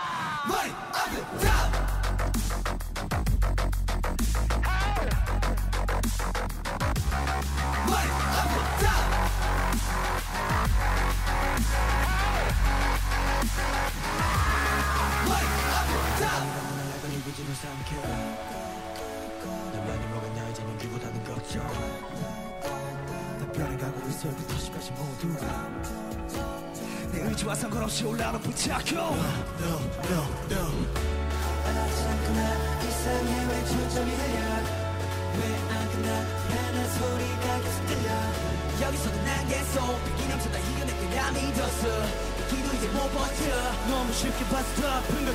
때 다시까지 모두 내 의지와 상관없이 올라오는 부착효 No, no, no 알아지 않구나. 이상해 왜 초점이 흐려 왜안 끝나? 라는 소리가 계속 들려. 여기서도 난 계속 비기 넘쳐다 이겨내 그냥 믿었어. 기도 이제 못 버텨. 너무 쉽게 더 아픈 걸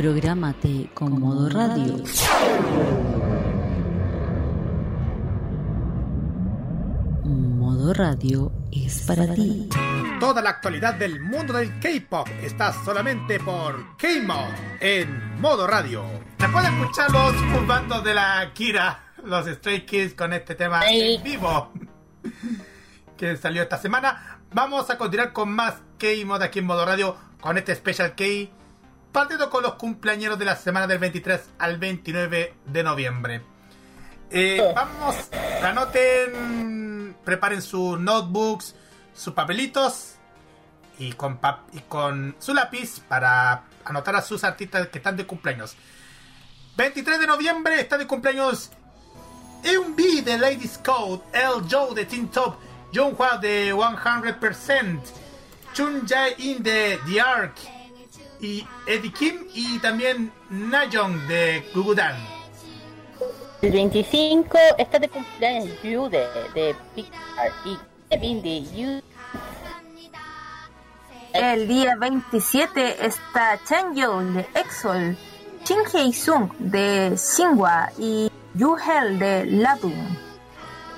Prográmate con modo radio. Modo radio es para ti. Toda la actualidad del mundo del K-pop está solamente por K-Mod en modo radio. Se pueden escuchar los full bandos de la Kira, los Stray Kids, con este tema en vivo que salió esta semana. Vamos a continuar con más K-Mod aquí en modo radio con este Special K, partiendo con los cumpleaños de la semana del 23 al 29 de noviembre. Eh, vamos, anoten, preparen sus notebooks, sus papelitos y con, pap- y con su lápiz para anotar a sus artistas que están de cumpleaños. 23 de noviembre está de cumpleaños Eunbi de Ladies Code, El Joe de Teen Top, Junghwa de 100%, Chun Jae-in de The Ark, y Eddie Kim y también Najong de Gugudan. El 25 está de cumpleaños Yude de Pixar y Kevin de You. El día 27 está Chen Yeol de EXOL, Shin Hye-sung de Shinhwa y Yu Hel de Ladum.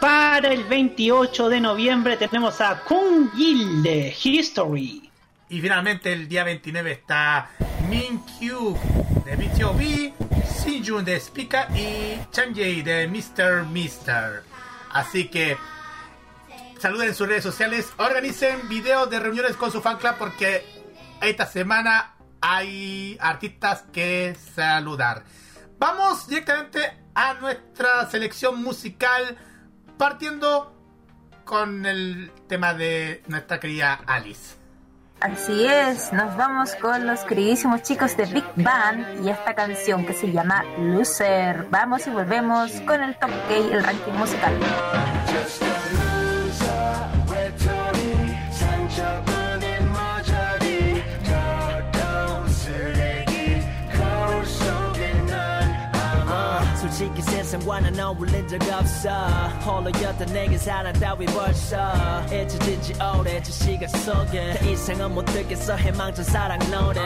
Para el 28 de noviembre tenemos a Kung Gil de History. Y finalmente el día 29 está Min Kyu de BTOB, Shinjun de Spica y Chanjay de Mr. Mister. Así que saluden en sus redes sociales, organicen videos de reuniones con su fan club porque esta semana hay artistas que saludar. Vamos directamente a nuestra selección musical partiendo con el tema de nuestra querida Alice. Así es, nos vamos con los queridísimos chicos de Big Bang y esta canción que se llama Loser. Vamos y volvemos con el Top K, el ranking musical. 솔직히 세상과는 어울린 적 없어 홀로였던 내게 사랑 따위 벌써 잊혀진 지 오래전 시간 속에. 더 이상은 못 듣겠어 희망찬 사랑 노래.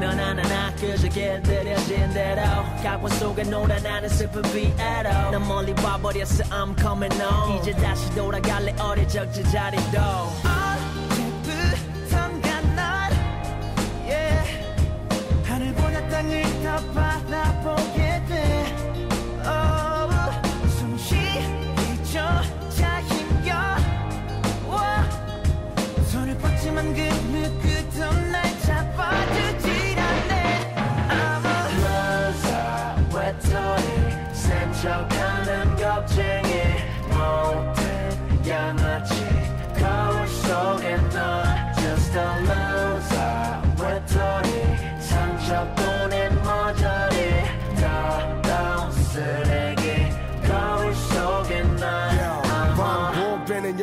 넌 하나나 그저 길들여진 대로. 각본 속에 나는 슬픈 비애로. 난 멀리 와버렸어 I'm coming home. 이제 다시 돌아갈래 어릴 적 제자리도. yeah. 하늘 보다 땅을 더 바라보게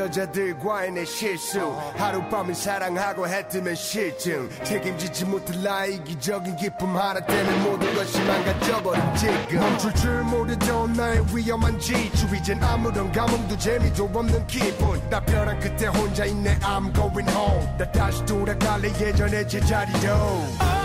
여자들과의 내 실수. 하룻밤을 사랑하고 해뜨면 실증. 책임지지 못할 나의 이기적인 기쁨 하나 때문에 모든 것이 망가져버린 지금. 멈출 줄 모르던 나의 위험한 지주 이젠 아무런 감흥도 재미도 없는 기분. 나 벼랑 끝에 혼자 있네 I'm going home. 나 다시 돌아갈래 예전의 제자리로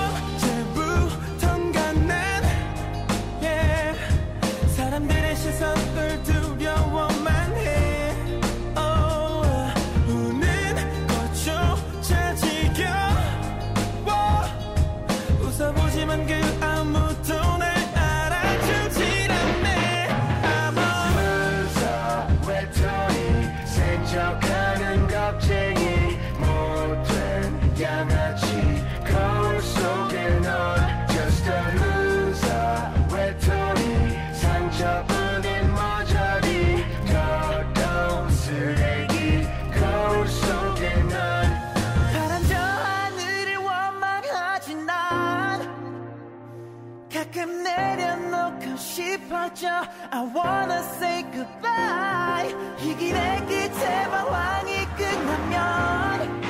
싶어져 I wanna say goodbye 이 길의 끝에 방황이 끝나면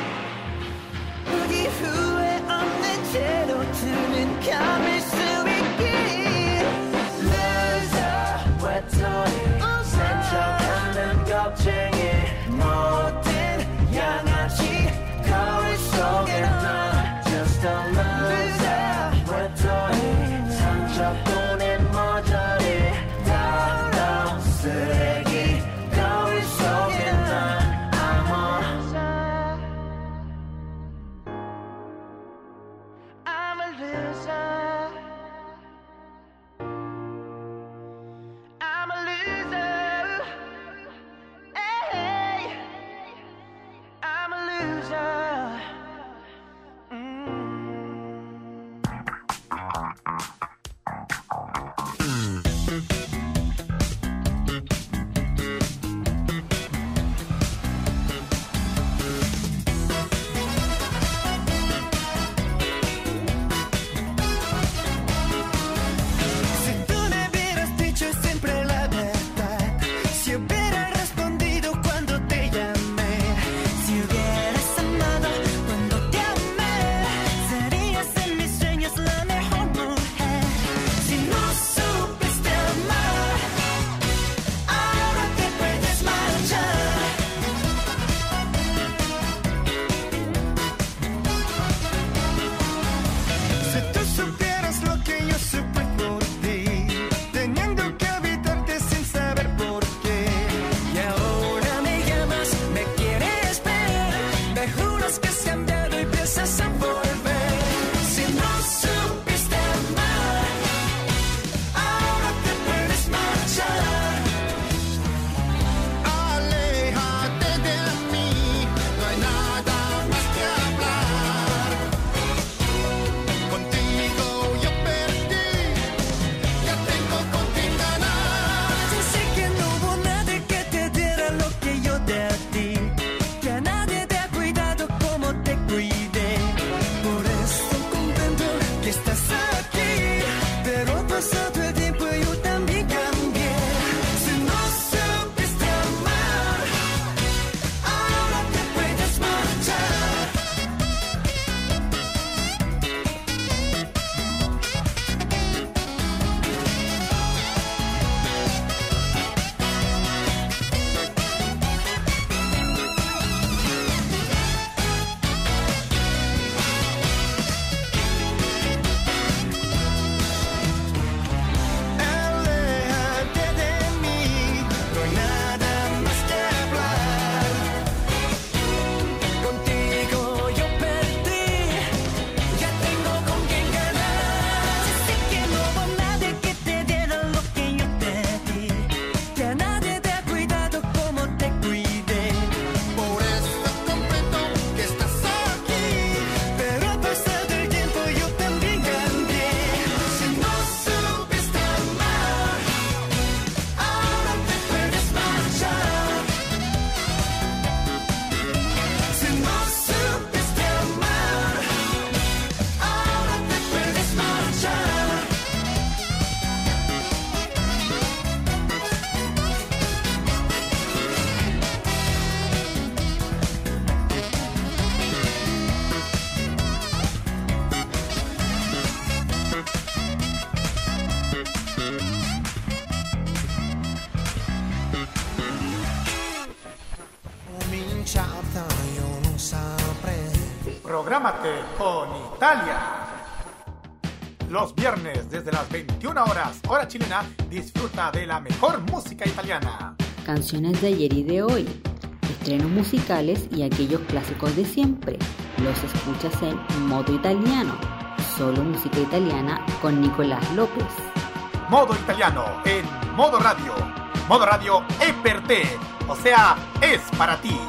부디 후회 없는 채로 두는 감을 수 있 Prográmate con Italia. Los viernes desde las 21 horas, hora chilena, disfruta de la mejor música italiana. Canciones de ayer y de hoy, estrenos musicales y aquellos clásicos de siempre. Los escuchas en modo italiano. Solo música italiana con Nicolás López. Modo italiano en modo radio. Modo radio EPRT, o sea, es para ti.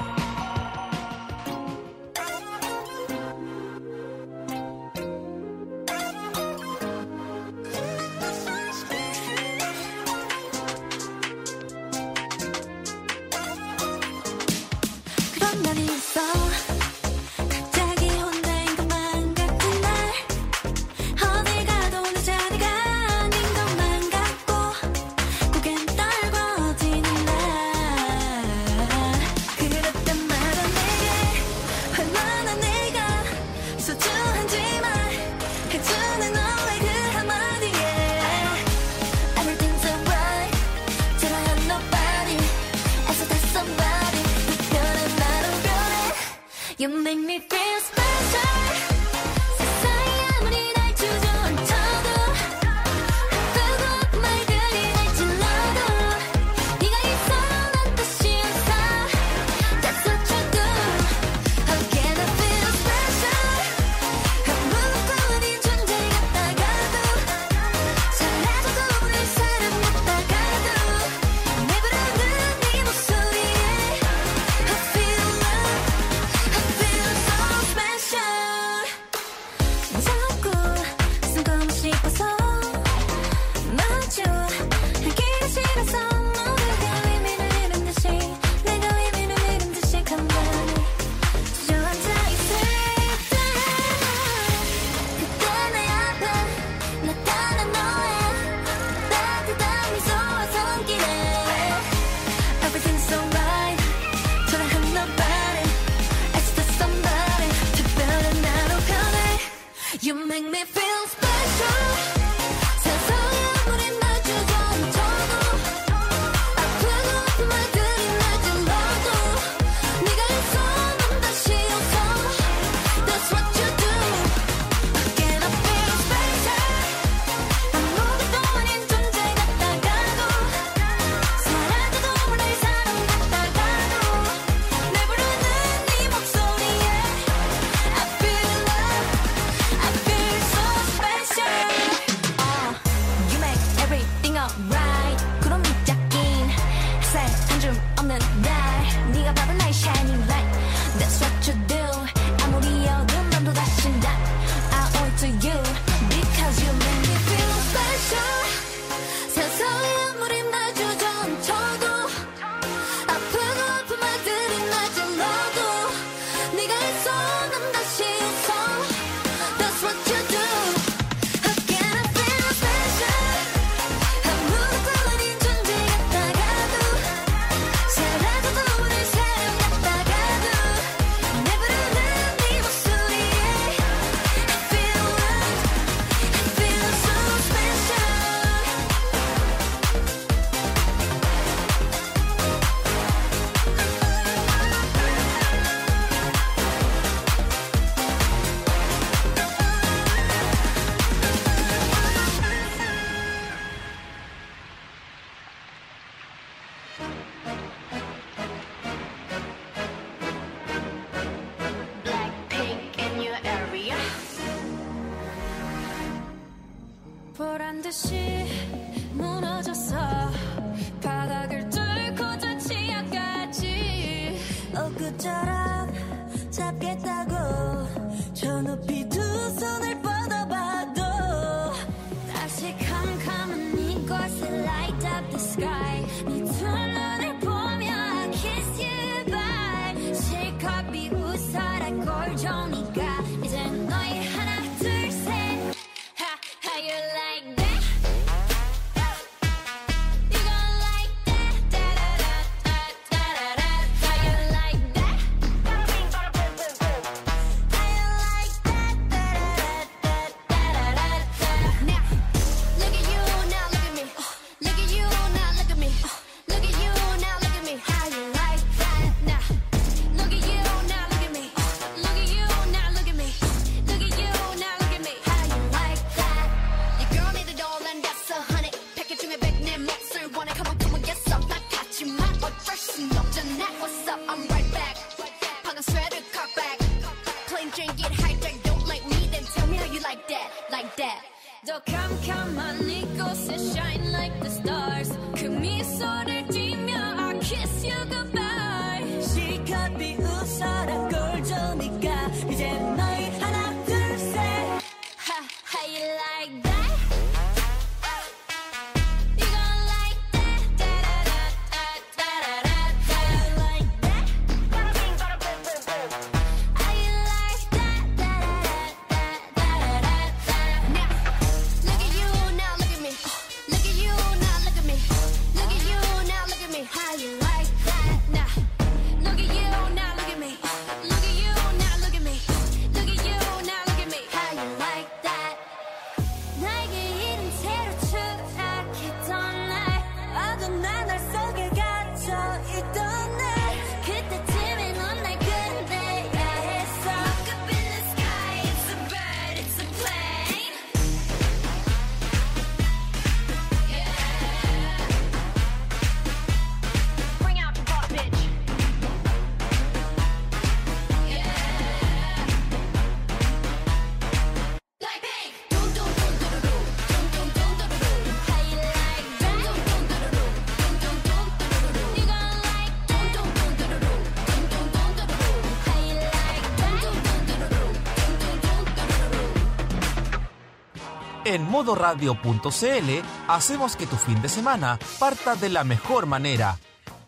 modoradio.cl hacemos que tu fin de semana parta de la mejor manera.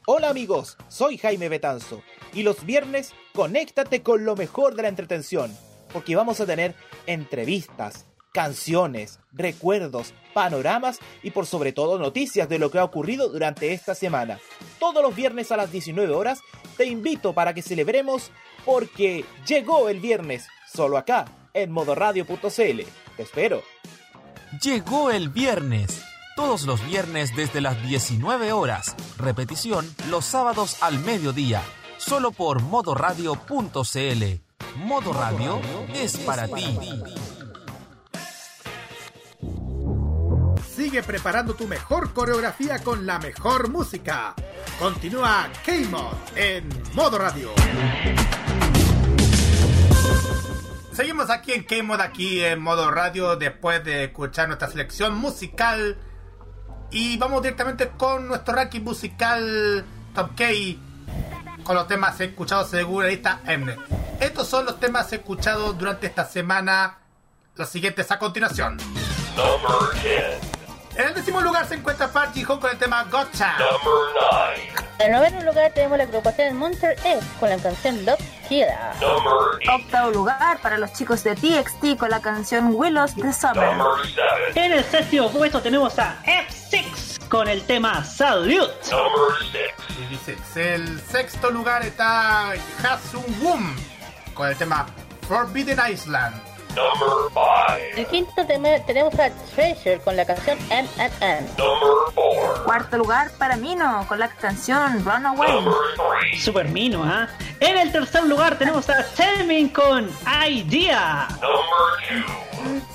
Hola amigos, soy Jaime Betanzo y los viernes conéctate con lo mejor de la entretención, porque vamos a tener entrevistas, canciones, recuerdos, panoramas y por sobre todo noticias de lo que ha ocurrido durante esta semana. Todos los viernes a las 19 horas te invito para que celebremos porque llegó el viernes, solo acá en modoradio.cl. Te espero. Llegó el viernes. Todos los viernes desde las 19 horas. Repetición los sábados al mediodía. Solo por modoradio.cl. Modo Radio es para ti. Sigue preparando tu mejor coreografía con la mejor música. Continúa K-Mod en modo radio. Seguimos aquí en K-Mod, aquí en modo radio, después de escuchar nuestra selección musical. Y vamos directamente con nuestro ranking musical Top K con los temas escuchados según la lista Mnet. Estos son los temas escuchados durante esta semana. Los siguientes a continuación. En el décimo lugar se encuentra Park Ji-hoon con el tema Gotcha. En noveno lugar tenemos la agrupación Monster X con la canción Love Killer. Octavo lugar para los chicos de TXT con la canción Willows the Summer. En el séptimo puesto tenemos a F6 con el tema Salute. Y dice, el sexto lugar está Hasun Woom con el tema Forbidden Island. En el quinto tema tenemos a Treasure con la canción M&M. Cuarto lugar para Mino con la canción Runaway. Super Mino, ¿ah? En el tercer lugar tenemos a Temin con Idea.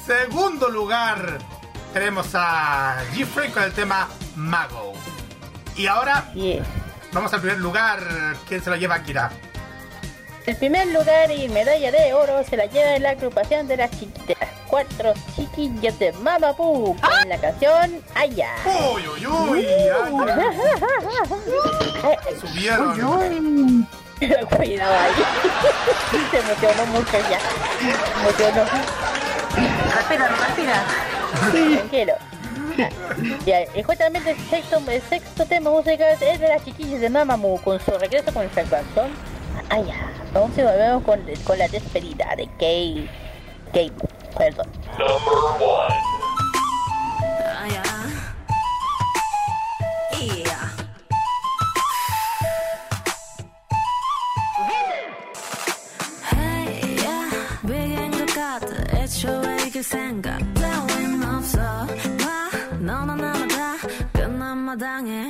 Segundo lugar tenemos a G-Frey con el tema Mago. Y ahora vamos al primer lugar. ¿Quién se lo lleva, Akira? El primer lugar y medalla de oro se la lleva la agrupación de las chiquitas. Cuatro chiquillos de Mama Poo con la canción Aya. ¡Uy, uy, uy! Subieron. Cuidado ahí. [LAUGHS] Se emocionó mucho ya. Emocionó. Rápida, rápida. Tranquilo. Ya, y justamente el sexto, el sexto tema musical es de las chiquillas de Mamamoo con su regreso con esta canción. Ah, ya. Vamos y volvemos con, con la despedida de Kay. Kay, perdón. Ah, yeah. Yeah. Hey, yeah. 비긴 것 같아. 애초에 이길 생각 따윈 없어. 봐, 너나 나나 다 끝난 마당에.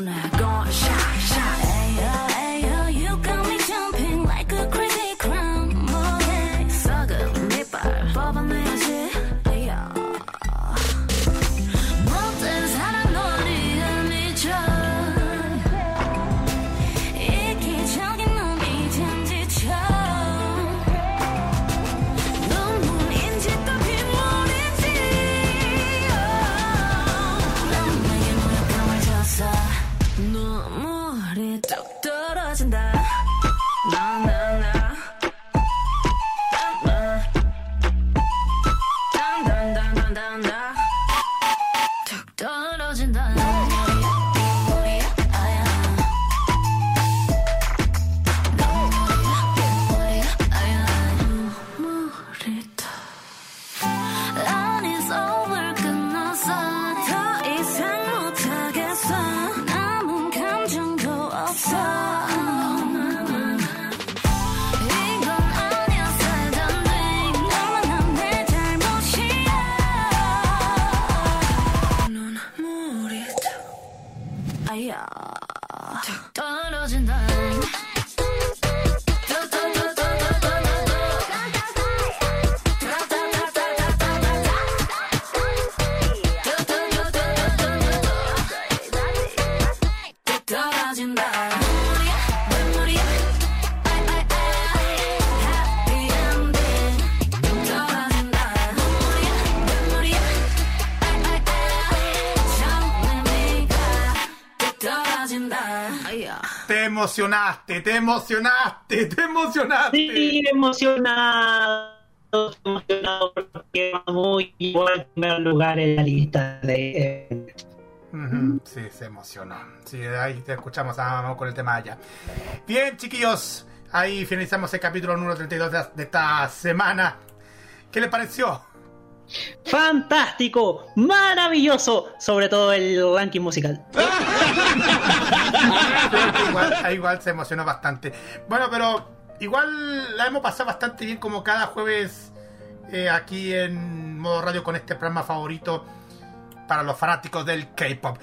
에 emocionaste, te emocionaste, te emocionaste. Sí, emocionado, emocionado porque va muy igual en primer lugar en la lista de... Sí, se emocionó. Sí, ahí te escuchamos ah, vamos con el tema allá. Bien, chiquillos, ahí finalizamos el capítulo número 32 de, de esta semana. ¿Qué les pareció? Fantástico, maravilloso, sobre todo el ranking musical. [LAUGHS] igual, igual se emocionó bastante. Bueno, pero igual la hemos pasado bastante bien como cada jueves eh, aquí en modo radio con este programa favorito para los fanáticos del K-pop.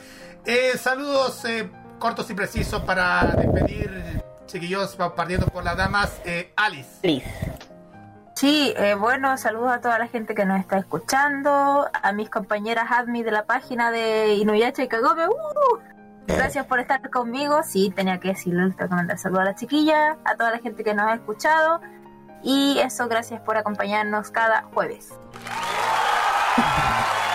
Eh, saludos eh, cortos y precisos para despedir, chiquillos, partiendo por las damas. Eh, Alice. Sí, bueno, saludos a toda la gente que nos está escuchando, a mis compañeras admin de la página de Inuyacha y Kagome. ¡uh! Gracias por estar conmigo. Sí, tenía que decirlo, tengo que mandar saludos a la chiquilla, a toda la gente que nos ha escuchado. Y eso, gracias por acompañarnos cada jueves.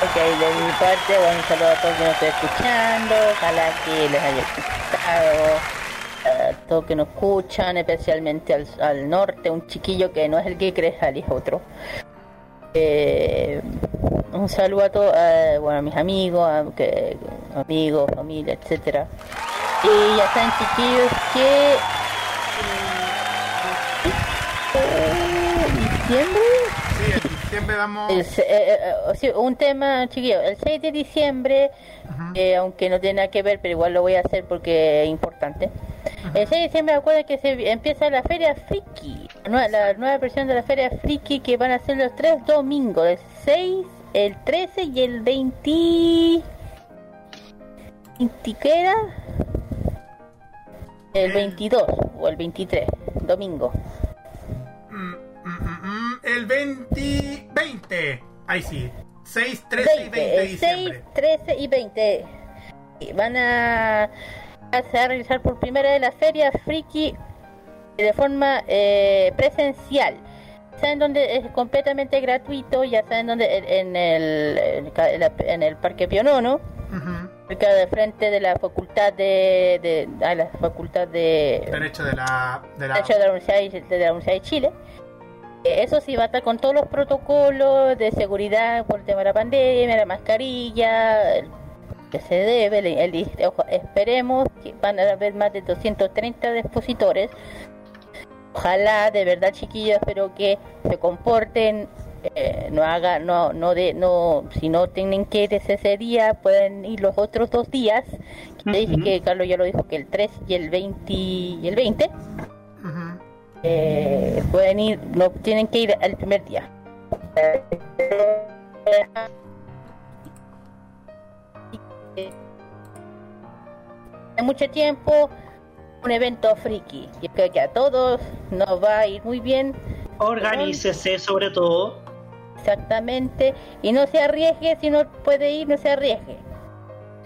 Ok, de mi parte, bueno, un saludo a todos que nos estén escuchando, ojalá que les haya gustado, a todos que nos escuchan, especialmente al, al norte, un chiquillo que no es el que crees, es otro. Eh, un saludo a todos, a, bueno, a mis amigos, a, que, amigos, familia, etcétera. Y ya saben, chiquillos, que eh, diciembre. Sí, en diciembre el se- eh, eh, un tema, chiquillo, el 6 de diciembre, eh, aunque no tiene nada que ver, pero igual lo voy a hacer porque es importante. El 6 de diciembre, recuerden que se empieza la Feria Friki, la la nueva versión de la Feria Friki que van a ser los tres domingos, el 6, el 13 y el 20... ¿20 qué era? El 22 o el 23, domingo. Mm, mm, el 20, 20. Ahí sí. 6, 13 y 20 de 20, el 6, diciembre. 13 y 20. Y van a, a se va a realizar por primera vez la feria Friki de forma eh, presencial. ¿Saben dónde es completamente gratuito? Ya saben dónde en, el, en la- en el Parque Pionono, cerca de frente de la facultad de, de la facultad de Derecho de la. De la... Derecho de la Universidad de, la Universidad de Chile. Eh, Eso sí, va a estar con todos los protocolos de seguridad por el tema de la pandemia, la mascarilla, el- que se debe. el- el- ojo, esperemos que van a haber más de 230 expositores. Ojalá, de verdad, chiquillos, espero que se comporten, eh, no hagan, no, no de, no, si no tienen que ir ese día, pueden ir los otros dos días. Que dije que Carlos ya lo dijo que el 3 y el 20 y el 20 eh, pueden ir, no tienen que ir al primer día. mucho tiempo un evento friki. Yo creo que a todos nos va a ir muy bien. Organícese sobre todo. Exactamente. Y no se arriesgue, si no puede ir, no se arriesgue.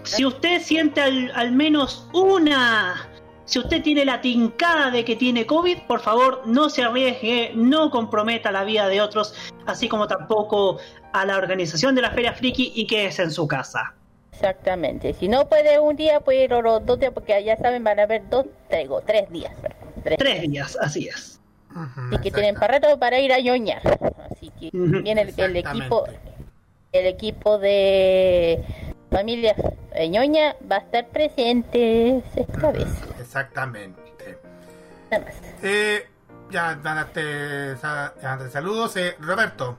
Si usted siente al, al menos una, si usted tiene la tincada de que tiene COVID, por favor no se arriesgue, no comprometa la vida de otros, así como tampoco a la organización de la Feria Friki y quédese en su casa. Exactamente. Si no puede un día, puede ir los dos días, porque ya saben, van a haber dos, traigo, tres días. Tres días, así es. Así que tienen para rato para ir a ñoñar. Así que viene el, el equipo, el equipo de familia eh, ñoña va a estar presente esta vez. Exactamente. Nada más. Eh, ya mandaste saludos. Eh, Roberto.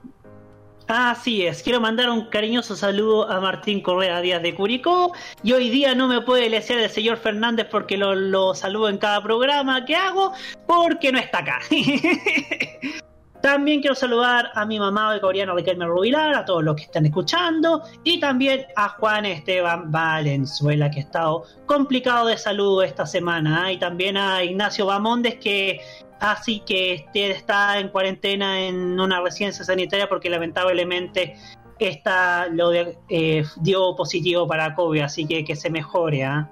Así es, quiero mandar un cariñoso saludo a Martín Correa Díaz de Curicó. Y hoy día no me puede lesear el señor Fernández porque lo, saludo en cada programa que hago, porque no está acá. [LAUGHS] también quiero saludar a mi mamá de coreano Riquelme Rubilar, a todos los que están escuchando, y también a Juan Esteban Valenzuela, que ha estado complicado de salud esta semana, y también a Ignacio Bamondes, que así que este está en cuarentena en una residencia sanitaria porque lamentablemente esta lo de- eh, dio positivo para COVID, así que que se mejore, ¿ah?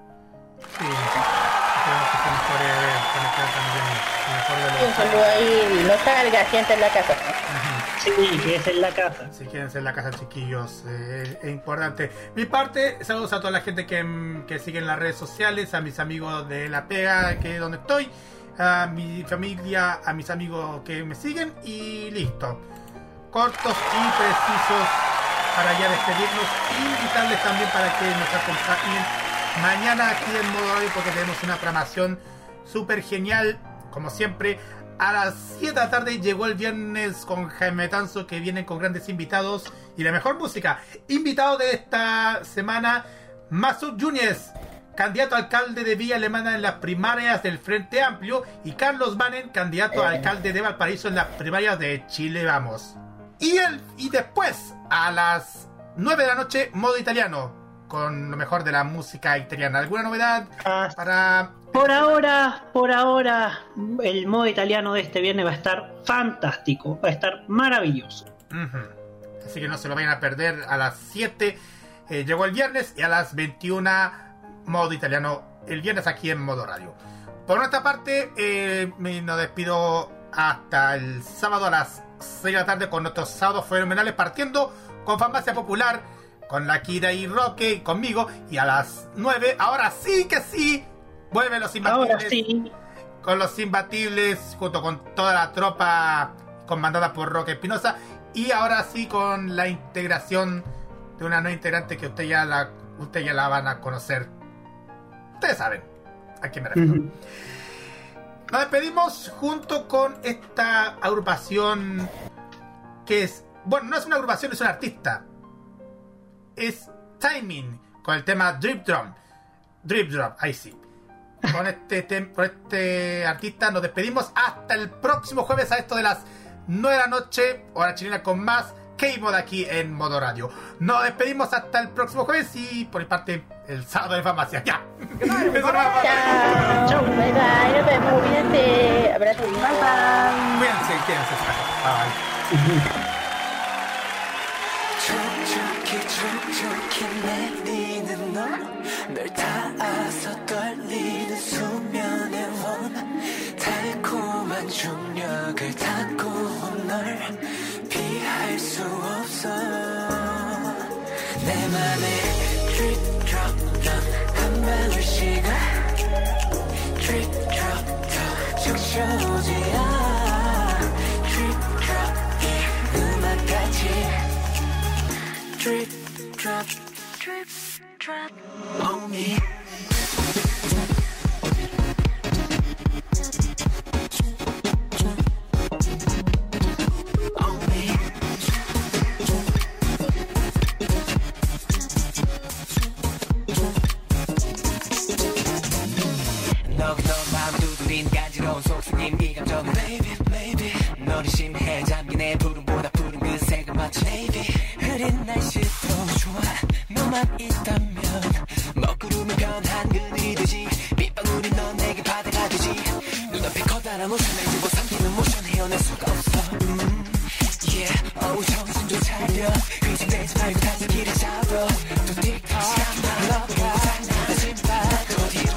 Sí, que se mejore, ahí, no salga gente en la casa. Sí, que es en la casa. Si quieren ser en la casa, chiquillos, eh, es importante. Mi parte, saludos a toda la gente que, que sigue en las redes sociales, a mis amigos de La Pega, que es donde estoy, a mi familia, a mis amigos que me siguen y listo. Cortos y precisos para ya despedirnos y invitarles también para que nos acompañen mañana aquí en Modo Radio porque tenemos una programación súper genial, como siempre. A las 7 de la tarde llegó el viernes con Jaime Tanzo que vienen con grandes invitados y la mejor música. Invitado de esta semana, Masud Yúñez, candidato a alcalde de Villa Alemana en las primarias del Frente Amplio y Carlos Manen, candidato a alcalde de Valparaíso en las primarias de Chile Vamos. Y, el, y después, a las 9 de la noche, modo italiano, con lo mejor de la música italiana. ¿Alguna novedad para Por ahora, por ahora, el modo italiano de este viernes va a estar fantástico, va a estar maravilloso. Así que no se lo vayan a perder a las 7. eh, llegó el viernes y a las 21 modo italiano el viernes aquí en modo radio. Por nuestra parte, eh, me nos despido hasta el sábado a las 6 de la tarde con nuestros sábados fenomenales partiendo con Farmacia Popular, con la Kira y Roque y conmigo. Y a las 9, ahora sí que sí, vuelven los imbatibles. Ahora sí. Con los imbatibles, junto con toda la tropa comandada por Roque Espinosa. Y ahora sí con la integración de una nueva integrante que usted ya la, usted ya la van a conocer. Ustedes saben a quién me refiero. Nos despedimos junto con esta agrupación que es, bueno, no es una agrupación, es un artista. Es Timing con el tema Drip Drum. Drip Drop, ahí sí. Con este, con este artista nos despedimos hasta el próximo jueves a esto de las 9 de la noche, hora chilena con más K-Mod aquí en Modo Radio. Nos despedimos hasta el próximo jueves y por mi parte el sábado de farmacia. Ya. [LAUGHS] Eso nomás. Chao. Bye bye. Nos vemos. Cuídense. Abrazo. Bye bye. Cuídense, quédense. Bye. 촉촉히 촉촉히 내리는 넌널 닿아서 떨리는 수면의 원 달콤한 중력을 닫고 널 피할 수 없어 내 맘에 drip drop drop 한 방울씩을 drip drop drop 적셔오지야 drip drop 이 음악같이 drip drop drip drop on me 부드러운 속삭임 이 감정은 Maybe maybe 너를 심해. 잠긴 내 부름보다 푸른 그 색을 맞춰 Maybe 흐린 날씨도 좋아. 너만 있다면 먹구름이 변한 그늘이 되지 빗방울이 넌 내게 바다가 되지 눈앞에 커다란 오션을 집어 삼키는 모션 헤어낼 수가 없어. 음, Yeah. 어우 정신 좀 차려 위장되지 말고 다시 길을 잡아. 또 틱톡 시간 다 흘러가 내 신발 또 뒤로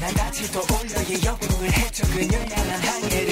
난 다시 또 올려 예 옆 해줘. 그녀 향한 항해를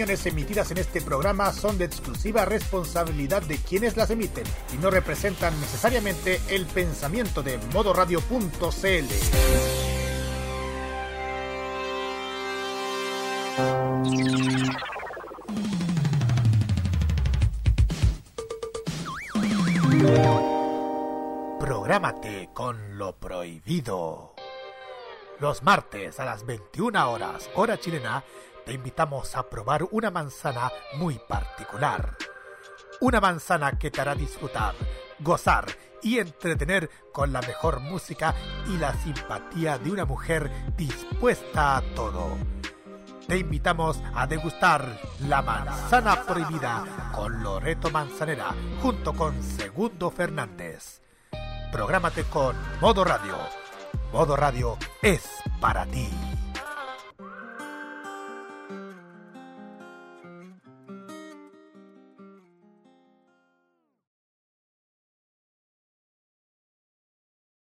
Opiniones emitidas en este programa son de exclusiva responsabilidad de quienes las emiten y no representan necesariamente el pensamiento de modoradio.cl. Prográmate con lo prohibido. Los martes a las 21 horas, hora chilena, te invitamos a probar una manzana muy particular. Una manzana que te hará disfrutar, gozar y entretener con la mejor música y la simpatía de una mujer dispuesta a todo. Te invitamos a degustar la manzana prohibida con Loreto Manzanera junto con Segundo Fernández. Prográmate con Modo Radio. Modo Radio es para ti.